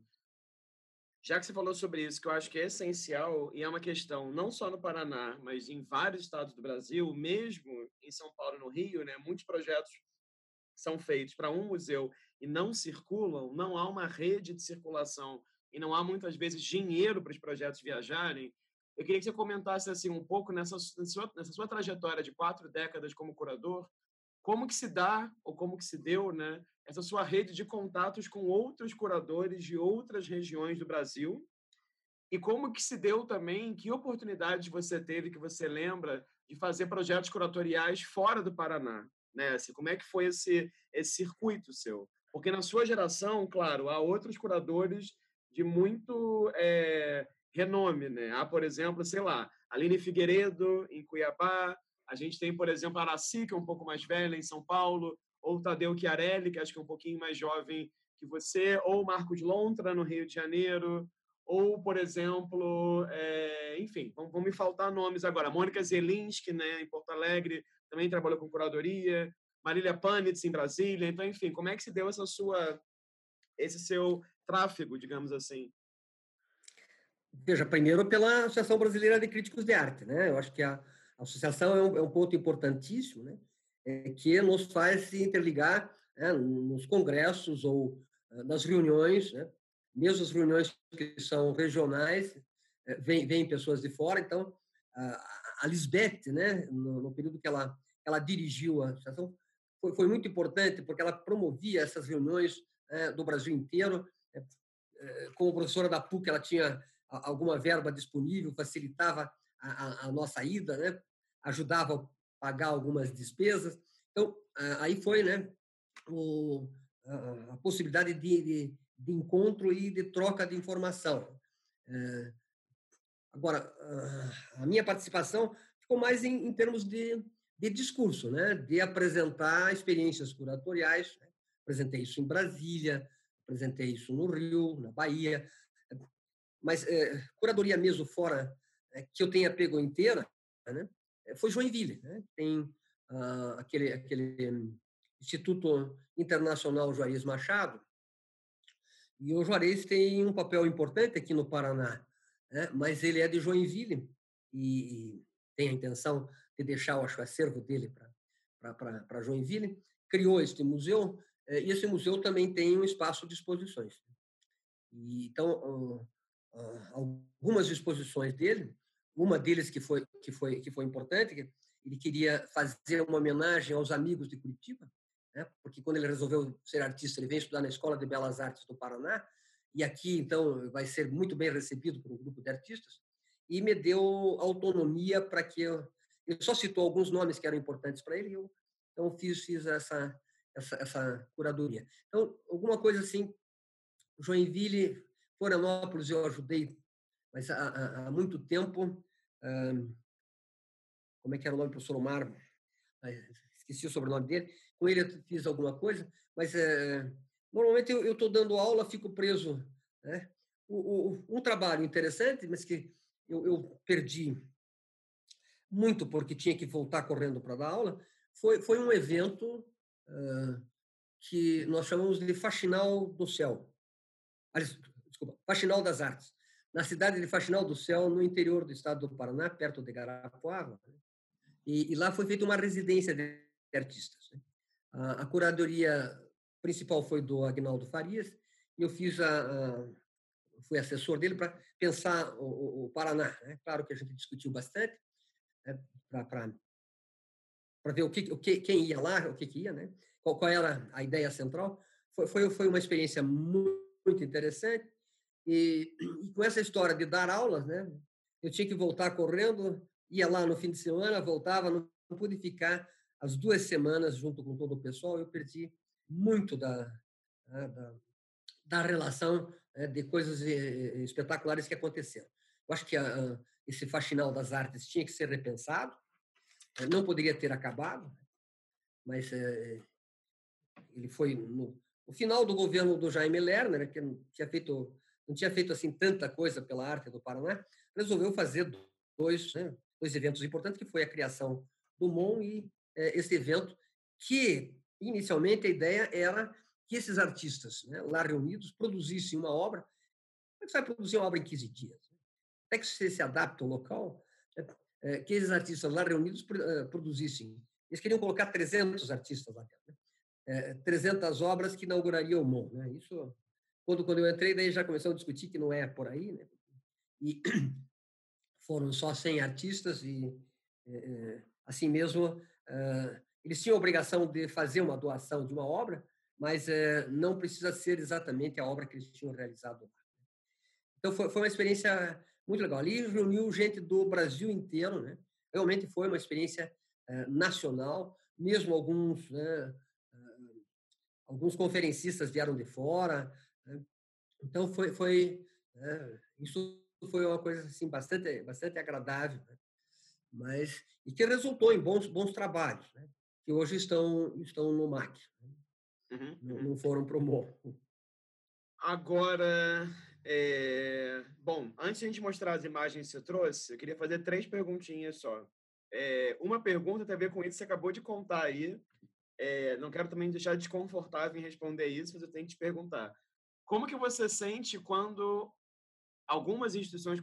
já que você falou sobre isso, que eu acho que é essencial e é uma questão não só no Paraná, mas em vários estados do Brasil, mesmo em São Paulo no Rio, né, muitos projetos são feitos para um museu e não circulam, não há uma rede de circulação e não há muitas vezes dinheiro para os projetos viajarem. Eu queria que você comentasse assim um pouco nessa, nessa, sua, nessa sua trajetória de quatro décadas como curador, como que se dá ou como que se deu, né, essa sua rede de contatos com outros curadores de outras regiões do Brasil e como que se deu também, que oportunidades você teve que você lembra de fazer projetos curatoriais fora do Paraná, né? Assim, como é que foi esse esse circuito seu? Porque na sua geração, claro, há outros curadores de muito é, renome, né? Há, por exemplo, sei lá, Aline Figueiredo em Cuiabá, a gente tem, por exemplo, a Araci, que é um pouco mais velha, em São Paulo, ou o Tadeu Chiarelli, que acho que é um pouquinho mais jovem que você, ou Marcos Lontra, no Rio de Janeiro, ou, por exemplo, é, enfim, vão, vão, me faltar nomes agora. Mônica Zelinski, né, em Porto Alegre, também trabalhou com curadoria. Marília Panitz, em Brasília. Então, enfim, como é que se deu essa sua, esse seu tráfego, digamos assim? Veja, primeiro pela Associação Brasileira de Críticos de Arte, né? Eu acho que a, a associação é um, é um ponto importantíssimo, né? É, que nos faz se interligar né, nos congressos ou uh, nas reuniões, né? mesmo as reuniões que são regionais, é, vêm, vem pessoas de fora. Então, a, a Lisbeth, né, no, no, período que ela, ela dirigiu a associação, foi, foi muito importante porque ela promovia essas reuniões é, do Brasil inteiro. É, é como professora da PUC, ela tinha alguma verba disponível, facilitava a, a, a nossa ida, né? Ajudava a pagar algumas despesas. Então, aí foi né, o, a, possibilidade de, de, de, encontro e de troca de informação. É, agora, a minha participação ficou mais em, em termos de, de discurso, né, de apresentar experiências curatoriais. Né? Apresentei isso em Brasília, apresentei isso no Rio, na Bahia, mas é, curadoria mesmo fora é, que eu tenha pego inteira, né? Eh, foi Joinville. Né? Tem uh, aquele, aquele Instituto Internacional Juarez Machado, e o Juarez tem um papel importante aqui no Paraná, né? mas ele é de Joinville e tem a intenção de deixar o acervo dele para Joinville. Criou este museu, eh, e esse museu também tem um espaço de exposições. E, então, algumas exposições dele uma deles que foi que foi que foi importante, ele queria fazer uma homenagem aos amigos de Curitiba, né? Porque quando ele resolveu ser artista, ele veio estudar na Escola de Belas Artes do Paraná e aqui então vai ser muito bem recebido por um grupo de artistas e me deu autonomia para que eu ele só citou alguns nomes que eram importantes para ele e eu então fiz fiz essa essa, essa curadoria. Então, alguma coisa assim, Joinville, Florianópolis eu ajudei, mas há, há muito tempo como é que era o nome do professor Omar? Esqueci o sobrenome dele. Com ele eu fiz alguma coisa, mas é, normalmente eu estou dando aula, fico preso. Né? O, o, um trabalho interessante, mas que eu, eu, perdi muito porque tinha que voltar correndo para dar aula, foi, foi um evento uh, que nós chamamos de Faxinal do Céu. Desculpa, Faxinal das Artes na cidade de Faxinal do Céu, no interior do estado do Paraná, perto de Garapuava. Né? E, e, lá foi feita uma residência de artistas. Né? A, a, curadoria principal foi do Agnaldo Farias, e eu fiz a, a fui assessor dele para pensar o, o, Paraná. Né? Claro que a gente discutiu bastante né? para ver o que, o que, quem ia lá, o que, que ia, né? Qual, qual era a ideia central. Foi, foi, foi uma experiência muito, muito interessante. E, e, com essa história de dar aulas, né? Eu tinha que voltar correndo, ia lá no fim de semana, voltava, não, pude ficar as duas semanas junto com todo o pessoal. Eu perdi muito da, né, da, da relação né, de coisas eh, espetaculares que aconteceram. Eu acho que esse faxinal das artes tinha que ser repensado, eh, não poderia ter acabado, mas é, ele foi no, no, final do governo do Jaime Lerner, que não tinha feito não tinha feito assim tanta coisa pela arte do Paraná, resolveu fazer dois, né, dois eventos importantes, que foi a criação do MON e é, esse evento, que inicialmente a ideia era que esses artistas né, lá reunidos produzissem uma obra. Como é que você vai produzir uma obra em 15 dias? Como é que você se adapta ao local? É, que esses artistas lá reunidos eh, produzissem. Eles queriam colocar 300 artistas lá dentro. Né? É, 300 obras que inaugurariam o MON. Né? Isso, quando, quando eu entrei, daí já começou a discutir que não é por aí. Né? E foram só 100 artistas e, é, assim mesmo, eles tinham a obrigação de fazer uma doação de uma obra, mas é, não precisa ser exatamente a obra que eles tinham realizado lá. Então, foi, foi uma experiência muito legal. Ali reuniu gente do Brasil inteiro, né? Realmente foi uma experiência nacional, mesmo alguns, né, alguns conferencistas vieram de fora. Né? Então, foi, foi né, isso foi uma coisa assim bastante, bastante agradável, né? mas e que resultou em bons, bons trabalhos, né? que hoje estão, estão no MAC. Né? Uhum, uhum. Não foram para o. Agora, é... bom, antes de a gente mostrar as imagens que você trouxe, eu queria fazer três perguntinhas só. É, uma pergunta tem a ver com isso que você acabou de contar aí. É, não quero também deixar desconfortável em responder isso, mas eu tenho que te perguntar. Como que você sente quando algumas instituições,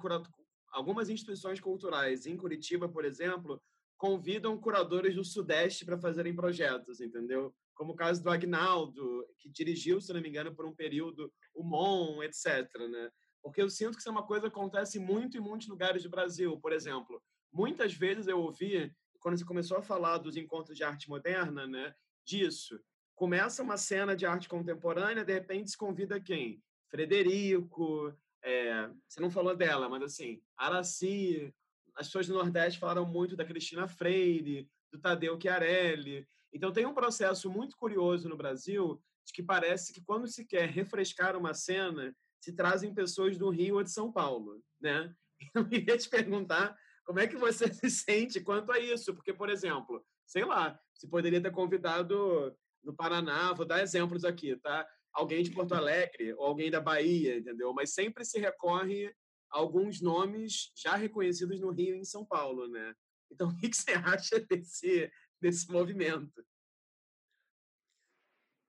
algumas instituições culturais, em Curitiba, por exemplo, convidam curadores do Sudeste para fazerem projetos, entendeu? como o caso do Agnaldo, que dirigiu, se não me engano, por um período o MON, etc. Né? Porque eu sinto que isso é uma coisa que acontece muito em muitos lugares do Brasil. Por exemplo, muitas vezes eu ouvi, quando você começou a falar dos encontros de arte moderna, né, disso. Começa uma cena de arte contemporânea, de repente se convida quem? Frederico, é, você não falou dela, mas assim, Araci, as pessoas do Nordeste falaram muito da Cristina Freire, do Tadeu Chiarelli. Então, tem um processo muito curioso no Brasil de que parece que quando se quer refrescar uma cena, se trazem pessoas do Rio ou de São Paulo, né? [laughs] Eu queria te perguntar como é que você [laughs] se sente quanto a isso, porque, por exemplo, sei lá, se poderia ter convidado no Paraná, vou dar exemplos aqui, tá? Alguém de Porto Alegre ou alguém da Bahia, entendeu? Mas sempre se recorre a alguns nomes já reconhecidos no Rio e em São Paulo, né? Então, [laughs] o que você acha desse, desse movimento.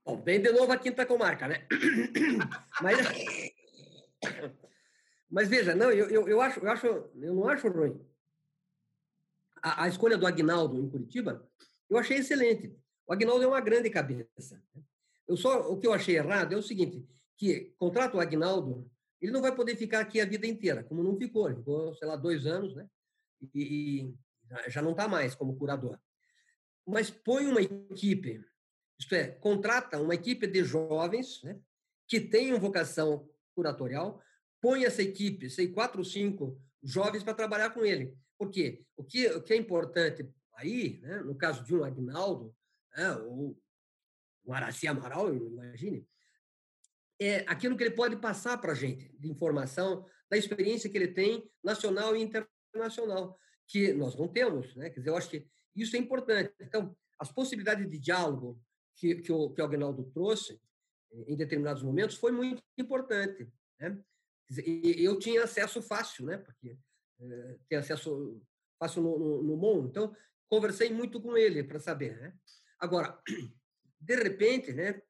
Bom, vem de novo a quinta comarca, né? [coughs] Mas, mas veja, não, eu, eu, eu, acho, eu, acho, eu não acho ruim. A, a escolha do Agnaldo em Curitiba, eu achei excelente. O Agnaldo é uma grande cabeça. Eu só, o que eu achei errado é o seguinte, que contrata o Agnaldo, ele não vai poder ficar aqui a vida inteira, como não ficou. Ele ficou, sei lá, dois anos, né? E, e já não está mais como curador mas põe uma equipe, isto é, contrata uma equipe de jovens né, que tenham vocação curatorial, põe essa equipe, sei, quatro ou cinco jovens para trabalhar com ele. Porque o que, o que é importante aí, né, no caso de um Agnaldo, né, ou um Araci Amaral, imagine, é aquilo que ele pode passar para a gente, de informação, da experiência que ele tem nacional e internacional, que nós não temos. Né? Quer dizer, eu acho que isso é importante. Então, as possibilidades de diálogo que, que, o, que o Agnaldo trouxe em determinados momentos foi muito importante. Né? E eu tinha acesso fácil, né? porque é, tem acesso fácil no, no, no. Então, conversei muito com ele para saber. Né? Agora, de repente, né,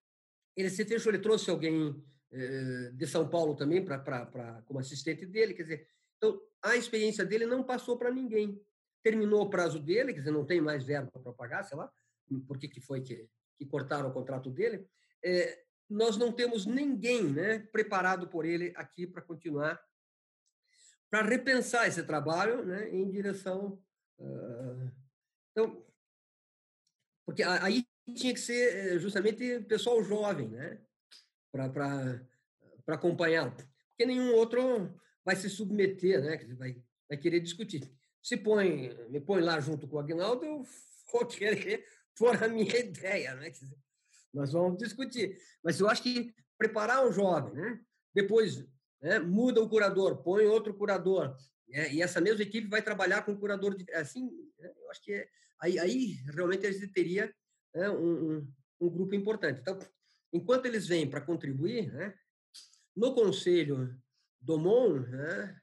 ele se fechou, ele trouxe alguém é, de São Paulo também para como assistente dele. Quer dizer, então, a experiência dele não passou para ninguém terminou o prazo dele, quer dizer, não tem mais verba para pagar, sei lá, por que, que foi que, que cortaram o contrato dele. É, nós não temos ninguém né, preparado por ele aqui para continuar, para repensar esse trabalho né, em direção. Uh... Então, porque aí tinha que ser eh, justamente pessoal jovem, né? Para acompanhar. Porque nenhum outro vai se submeter, né? Vai, vai querer discutir. Se põe, me põe lá junto com o Agnaldo, eu vou [laughs] querer pôr a minha ideia, né? Nós vamos discutir. Mas eu acho que preparar um jovem, né? Depois né, muda o curador, põe outro curador, né? e essa mesma equipe vai trabalhar com o curador de, assim. Né? Eu acho que é, aí, aí realmente a gente teria né, um, um, grupo importante. Então, enquanto eles vêm para contribuir, né, no conselho do MON, né,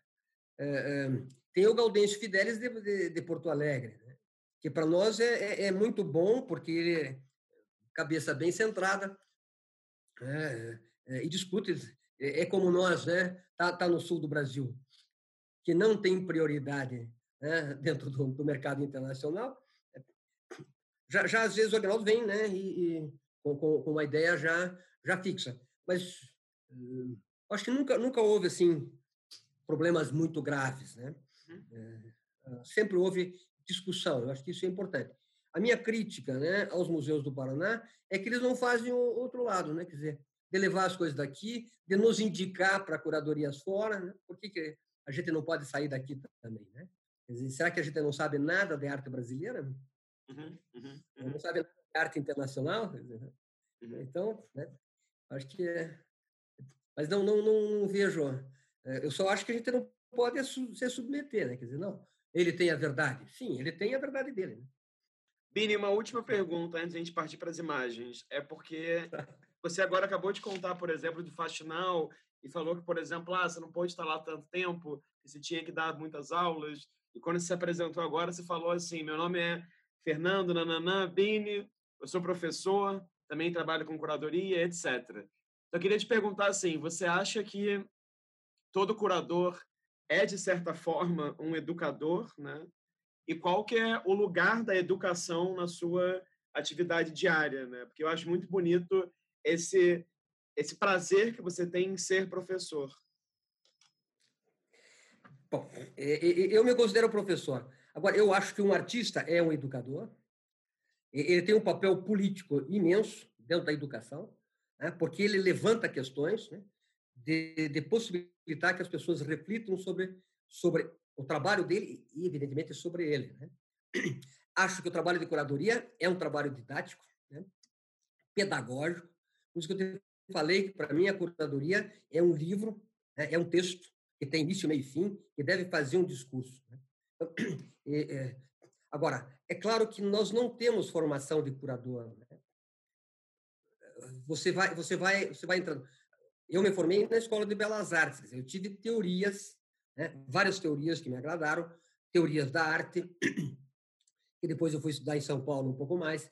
é, é, tem o Gaudêncio Fidelis de, de, de Porto Alegre, né, que para nós é, é, é, muito bom, porque ele é cabeça bem centrada né, é, e discute. É, como nós, né? Tá, tá no sul do Brasil, que não tem prioridade né, [laughs] dentro do, do mercado internacional já, já às vezes o Agnaldo vem, né, e, e com, com, uma ideia já, já fixa. Mas uh, acho que nunca, nunca houve, assim, problemas muito graves, né? Uh, sempre houve discussão, eu acho que isso é importante. A minha crítica né, aos museus do Paraná é que eles não fazem o outro lado, né? quer dizer, de levar as coisas daqui, de nos indicar para curadorias fora, né? por que, que a gente não pode sair daqui também? Né? Dizer, será que a gente não sabe nada de arte brasileira? Uhum, uhum, uhum. Não sabe arte internacional? Né? Uhum. Então, né, acho que é. Mas não, não, não, não, vejo. É, eu só acho que a gente não pode se submeter, né? Quer dizer, não, ele tem a verdade. Sim, ele tem a verdade dele. Né? Bini, uma última pergunta antes de a gente partir para as imagens. É porque [laughs] você agora acabou de contar, por exemplo, do Faxinal e falou que, por exemplo, ah, você não pôde estar lá tanto tempo, que você tinha que dar muitas aulas. E quando você se apresentou agora, você falou assim: meu nome é Fernando Nananã Bini, eu sou professor, também trabalho com curadoria, etc. Então, eu queria te perguntar assim, você acha que todo curador é, de certa forma, um educador, né? E qual que é o lugar da educação na sua atividade diária, né? Porque eu acho muito bonito esse esse prazer que você tem em ser professor. Bom, eu me considero professor. Agora, eu acho que um artista é um educador, ele tem um papel político imenso dentro da educação, né? porque ele levanta questões né? de, de, possibilitar que as pessoas reflitam sobre, sobre o trabalho dele e, evidentemente, sobre ele. Né? Acho que o trabalho de curadoria é um trabalho didático, né? pedagógico. Por isso que eu falei que, para mim, a curadoria é um livro, né? é um texto que tem início, meio e fim, que deve fazer um discurso. Né? Então, é, agora, é claro que nós não temos formação de curador. Né? Você vai, você vai, você vai entrando. Eu me formei na escola de belas artes. Eu tive teorias, né? várias teorias que me agradaram, teorias da arte, que [clears throat] depois eu fui estudar em São Paulo um pouco mais,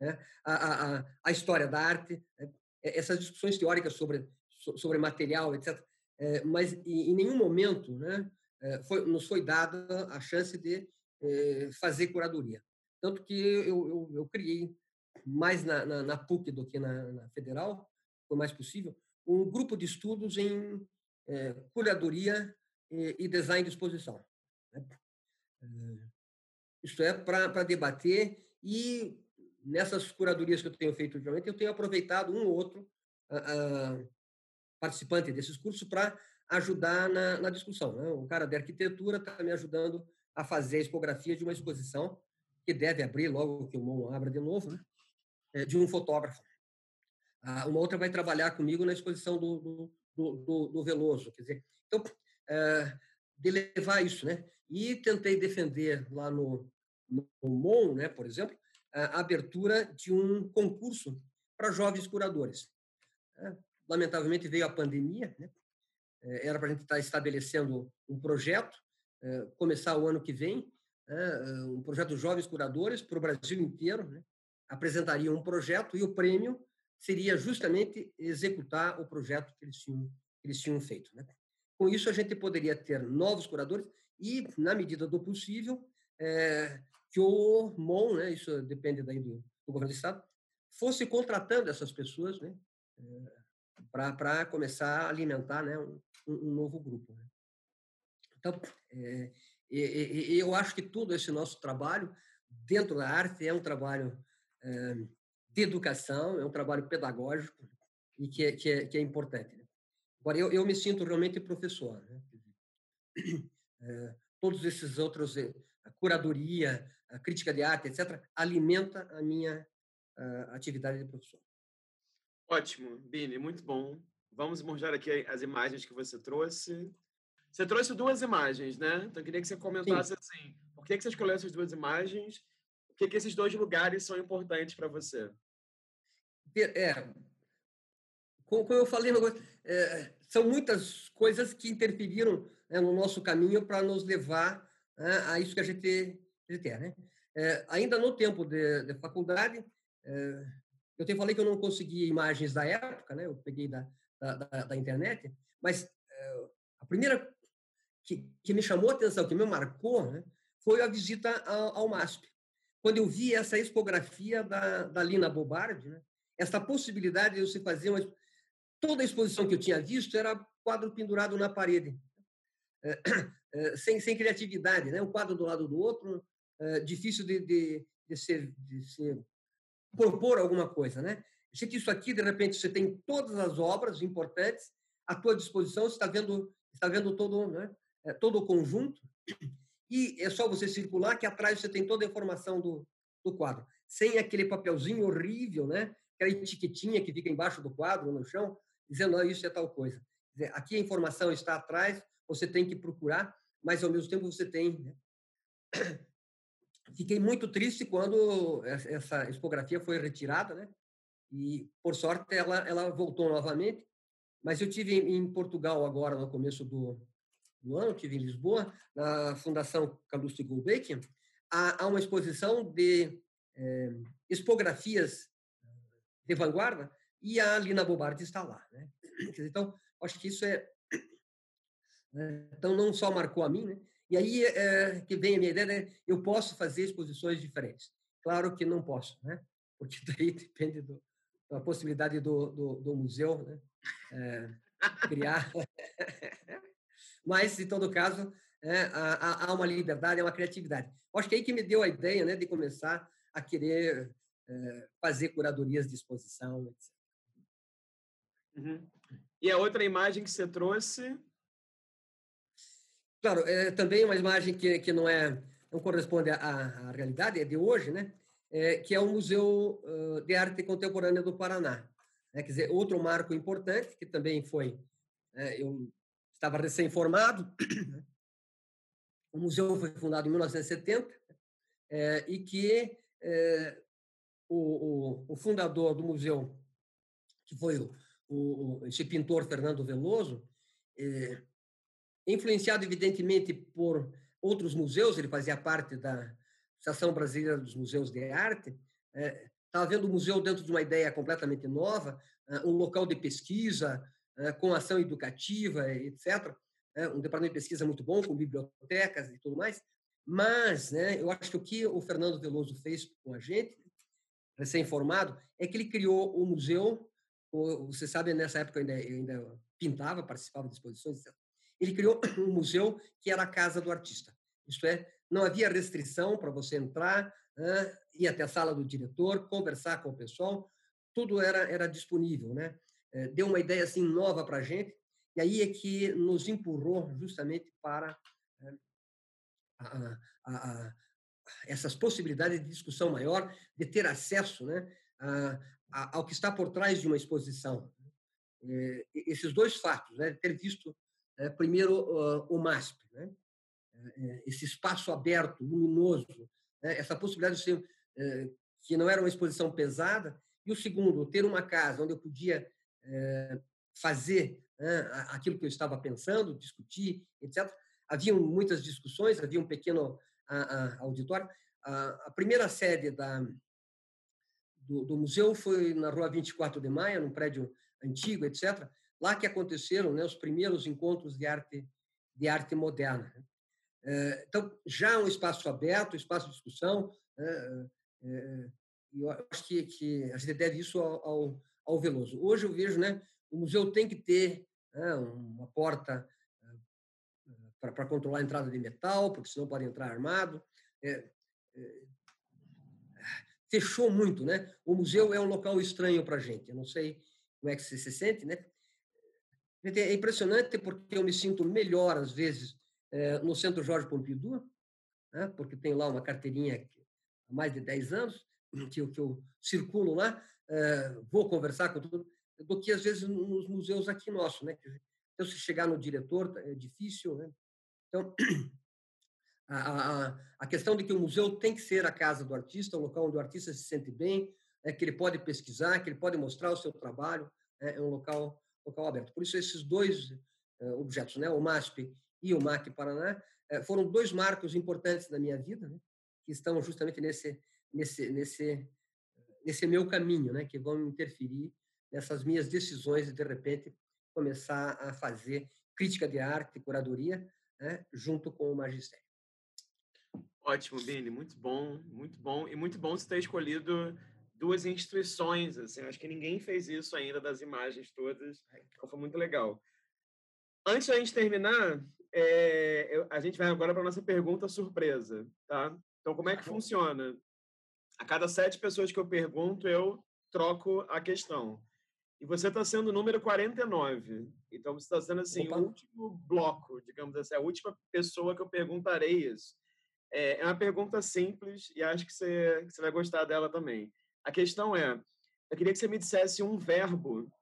né? a, a, a história da arte, né? essas discussões teóricas sobre sobre material, etc. É, mas em nenhum momento, né? Eh, foi, nos foi dada a chance de eh, fazer curadoria. Tanto que eu, eu, eu criei, mais na, na, na, PUC do que na, na, Federal, foi mais possível, um grupo de estudos em eh, curadoria e, e, design de exposição. Né? Isto é, para debater e nessas curadorias que eu tenho feito ultimamente, eu tenho aproveitado um ou outro participante desses cursos para ajudar na, na discussão. Né? O cara de arquitetura está me ajudando a fazer a expografia de uma exposição que deve abrir logo que o MON abra de novo, né? É, de um fotógrafo. Ah, uma outra vai trabalhar comigo na exposição do, do, do, do Veloso. Quer dizer, então, é, de levar isso, né? E tentei defender lá no, no MON, né, por exemplo, a abertura de um concurso para jovens curadores. É, lamentavelmente veio a pandemia, né? Eh, era para a gente estar tá estabelecendo um projeto, eh, começar o ano que vem, né, eh, um projeto de jovens curadores para o Brasil inteiro, né? apresentariam um projeto e o prêmio seria justamente executar o projeto que eles tinham, que eles tinham feito. Né? Com isso, a gente poderia ter novos curadores e, na medida do possível, é, que o MON, né, isso depende daí do, do, governo do Estado, fosse contratando essas pessoas né, para começar a alimentar né, um, um novo grupo. Né? Então, é, eu acho que todo esse nosso trabalho dentro da arte é um trabalho de educação, é um trabalho pedagógico e que é, que é, que é importante. Né? Agora, eu, eu me sinto realmente professor. Né? [clears throat] É, todos esses outros, eh, a curadoria, a crítica de arte, etc., alimenta a minha a atividade de professor. Ótimo, Bini, muito bom. Vamos mostrar aqui as imagens que você trouxe. Você trouxe duas imagens, né? Então, eu queria que você comentasse Sim. assim, por que, que você escolheu essas duas imagens? Por que, que esses dois lugares são importantes para você? É, como, eu falei, é, são muitas coisas que interferiram né, no nosso caminho para nos levar né, a isso que a gente, a gente é. Né? É, ainda no tempo de, de faculdade, é, eu te falei que eu não consegui imagens da época, né? eu peguei da, da, da, da internet, mas é, a primeira que, que me chamou a atenção, que me marcou, né, foi a visita ao, ao MASP. Quando eu vi essa expografia da, da Lina Bobardi, né, essa possibilidade de você fazer uma. Toda a exposição que eu tinha visto era quadro pendurado na parede, é, é, [coughs] sem, sem criatividade, né? um quadro do lado do outro, é, difícil de, de, de, ser, de ser propor alguma coisa. Né? Que isso aqui, de repente, você tem todas as obras importantes à tua disposição, você está vendo, está vendo todo, né? todo o conjunto, e é só você circular que atrás você tem toda a informação do, do quadro, sem aquele papelzinho horrível, né? aquela etiquetinha que fica embaixo do quadro, no chão, dizendo, oh, isso é tal coisa. Dizer, aqui a informação está atrás, você tem que procurar, mas ao mesmo tempo você tem. Né? Fiquei muito triste quando essa expografia foi retirada, né? E por sorte ela ela voltou novamente. Mas eu tive em Portugal agora no começo do, do ano, tive em Lisboa na Fundação Calouste Gulbenkian, há, há uma exposição de é, expografias de vanguarda, e a Lina Bobardi está lá. Né? Então, acho que isso é. Né? Então, não só marcou a mim, né? E aí é, que vem a minha ideia, né? eu posso fazer exposições diferentes. Claro que não posso, né? porque [laughs] daí depende do, da possibilidade do, do, do museu né? É, criar. [laughs] Mas, em todo caso, é, há, há, uma liberdade, há uma criatividade. Acho que é aí que me deu a ideia né, de começar a querer é, fazer curadorias de exposição, etc. Uhum. E a outra imagem que você trouxe? Claro, é também uma imagem que, que não é não corresponde à, à realidade, é de hoje, né? É, que é o Museu de Arte Contemporânea do Paraná. É, quer dizer, outro marco importante, que também foi. É, eu estava recém-formado, né? o museu foi fundado em 1970, é, e que é, o, o, o fundador do museu, que foi o, o, esse pintor Fernando Veloso, é, influenciado evidentemente por outros museus, ele fazia parte da Associação Brasileira dos Museus de Arte, estava é, vendo o museu dentro de uma ideia completamente nova, é, um local de pesquisa, é, com ação educativa, etc. Um departamento de pesquisa muito bom, com bibliotecas e tudo mais. Mas né, eu acho que o que o Fernando Veloso fez com a gente recém-formado, é que ele criou o museu. Você sabe, nessa época eu ainda, eu ainda pintava, participava de exposições, etc. Ele criou [coughs] um museu que era a casa do artista. Isto é, não havia restrição para você entrar, ir até a sala do diretor, conversar com o pessoal, tudo era, era disponível. Né? É, deu uma ideia assim nova para a gente, e aí é que nos empurrou justamente para né, a, a, a, essas possibilidades de discussão maior, de ter acesso né, ao que está por trás de uma exposição. É, esses dois fatos, né, ter visto primeiro uh, o MASP, né, é, esse espaço aberto, luminoso, né, essa possibilidade de ser, é, que não era uma exposição pesada, e o segundo, ter uma casa onde eu podia é, fazer né, aquilo que eu estava pensando, discutir, etc. Haviam muitas discussões, havia um pequeno auditório. A, primeira sede da, do, do, museu foi na rua 24 de maio, num prédio antigo, etc. Lá que aconteceram né, os primeiros encontros de arte, de arte moderna. Né. É, então, já um espaço aberto, espaço de discussão. É, é, eu acho que, que, a gente deve isso ao, ao, ao Veloso. Hoje eu vejo, né, o museu tem que ter né, uma porta para controlar a entrada de metal, porque senão pode entrar armado. É, é, fechou muito, né? O museu é um local estranho para a gente. Eu não sei como é que você se sente, né? É impressionante porque eu me sinto melhor, às vezes, é, no Centro Jorge Pompidou, né? porque tenho lá uma carteirinha há mais de 10 anos, [clears throat] que eu, que eu circulo lá, é, vou conversar com tudo, do que, às vezes, nos museus aqui nossos. Né? Então, se chegar no diretor, é difícil. Né? Então, [clears throat] a, a, a questão de que o museu tem que ser a casa do artista, o local onde o artista se sente bem, é, que ele pode pesquisar, que ele pode mostrar o seu trabalho, é, é um local, local aberto. Por isso, esses dois é, objetos, né, o MASP e o MAC Paraná, é, foram dois marcos importantes da minha vida, né, que estão justamente nesse, nesse, nesse, nesse meu caminho, né, que vão interferir nessas minhas decisões de, de repente, começar a fazer crítica de arte, curadoria, né, junto com o magistério. Ótimo, Bini, muito bom, muito bom. E muito bom você ter escolhido duas instituições, assim, acho que ninguém fez isso ainda das imagens todas, então foi muito legal. Antes da gente terminar, é, eu, a gente vai agora para nossa pergunta surpresa, tá? Então, como é que tá funciona? A cada sete pessoas que eu pergunto, eu troco a questão. E você está sendo o número 49. Então, você está sendo, assim, Opa. o último bloco, digamos assim, a última pessoa que eu perguntarei isso. É, é uma pergunta simples e acho que você, que você vai gostar dela também. A questão é, eu queria que você me dissesse um verbo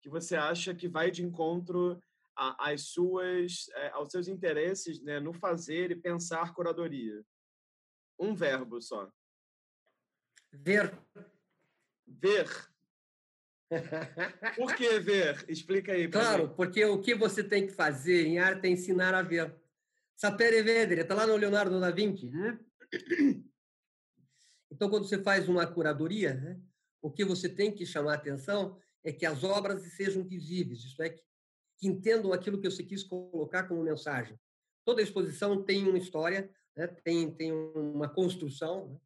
que você acha que vai de encontro às suas, é, aos seus interesses né, no fazer e pensar curadoria. Um verbo só. Ver. Ver. Por que ver? Explica aí. Claro, mim. porque o que você tem que fazer em arte é ensinar a ver. Sapere vedere, está lá no Leonardo da Vinci. Né? Então, quando você faz uma curadoria, né, o que você tem que chamar a atenção é que as obras sejam visíveis, isto é, que, que entendam aquilo que você quis colocar como mensagem. Toda exposição tem uma história, né, tem, tem uma construção, né,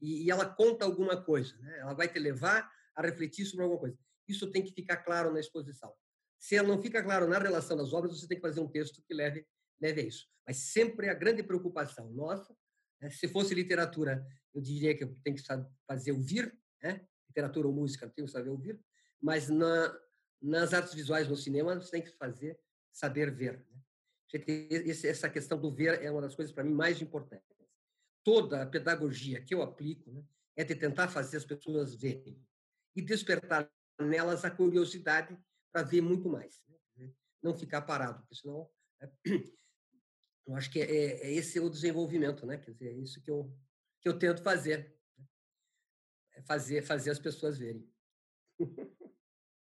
e, e, ela conta alguma coisa, né, ela vai te levar a refletir sobre alguma coisa. Isso tem que ficar claro na exposição. Se ela não fica claro na relação das obras, você tem que fazer um texto que leve leve a isso. Mas sempre a grande preocupação nossa, se fosse literatura, eu diria que eu tenho que fazer ouvir, né? literatura ou música, eu tenho que saber ouvir, mas na, nas artes visuais no cinema, você tem que fazer saber ver. Né? Essa questão do ver é uma das coisas, para mim, mais importantes. Toda a pedagogia que eu aplico né, é de tentar fazer as pessoas verem e despertar nelas a curiosidade para ver muito mais. Né? Não ficar parado, porque senão né, eu acho que é, é, é esse o desenvolvimento, né? Quer dizer, é isso que eu, que eu tento fazer. Né? É fazer, fazer as pessoas verem.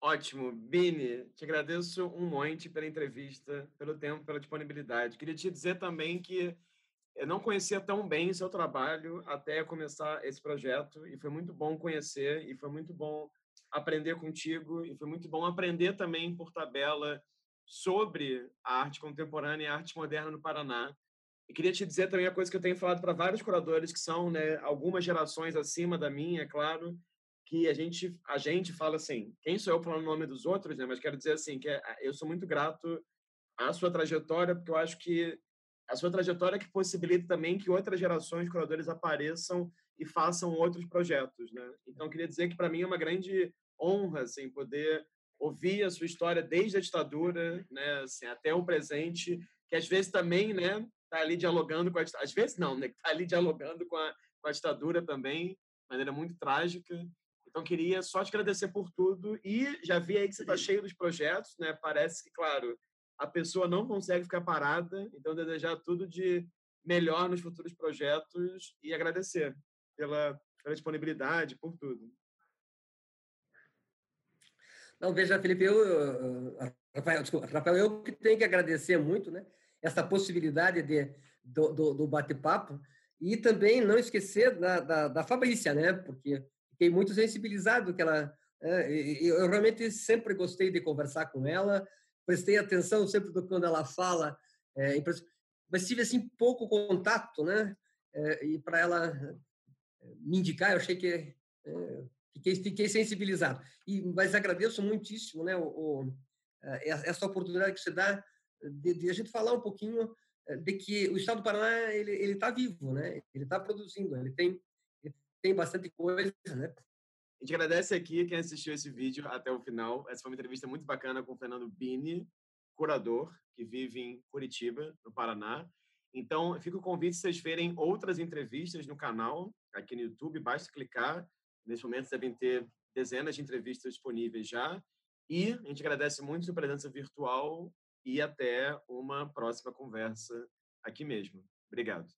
Ótimo. Bini, te agradeço um monte pela entrevista, pelo tempo, pela disponibilidade. Queria te dizer também que eu não conhecia tão bem o seu trabalho até começar esse projeto e foi muito bom conhecer e foi muito bom aprender contigo e foi muito bom aprender também por tabela sobre a arte contemporânea e a arte moderna no Paraná. E queria te dizer também a coisa que eu tenho falado para vários curadores que são, né, algumas gerações acima da minha, é claro, que a gente a gente fala assim, quem sou eu falando o nome dos outros, né? Mas quero dizer assim que é, eu sou muito grato à sua trajetória, porque eu acho que a sua trajetória que possibilita também que outras gerações de curadores apareçam e façam outros projetos, né? Então queria dizer que para mim é uma grande honra assim poder ouvir a sua história desde a ditadura, né, assim, até o presente, que às vezes também, né, tá ali dialogando com a às vezes não, né, tá ali dialogando com a, com a ditadura também, de maneira muito trágica. Então queria só te agradecer por tudo e já vi aí que você está cheio dos projetos, né? Parece que, claro, a pessoa não consegue ficar parada, então desejar tudo de melhor nos futuros projetos e agradecer pela, pela disponibilidade, por tudo. Não, veja, Felipe, eu, Rafael, desculpa, Rafael, eu que tenho que agradecer muito, né? Essa possibilidade de, do, do, do bate-papo e também não esquecer da, da, da, Fabrícia, né? Porque fiquei muito sensibilizado que ela... É, eu realmente sempre gostei de conversar com ela, prestei atenção sempre quando ela fala, é, mas tive assim pouco contato, né? É, e para ela é, me indicar, eu achei que é, Fiquei, fiquei sensibilizado. E, mas agradeço muitíssimo né, o, o, eh, essa oportunidade que você dá de, de, a gente falar um pouquinho eh, de que o Estado do Paraná ele está vivo, né? ele está produzindo, ele tem, ele tem bastante coisa, né? A gente agradece aqui quem assistiu esse vídeo até o final. Essa foi uma entrevista muito bacana com o Fernando Bini, curador, que vive em Curitiba, no Paraná. Então, fica o convite se vocês verem outras entrevistas no canal, aqui no YouTube, basta clicar. Nesse momento devem ter dezenas de entrevistas disponíveis já. E a gente agradece muito sua presença virtual e até uma próxima conversa aqui mesmo. Obrigado.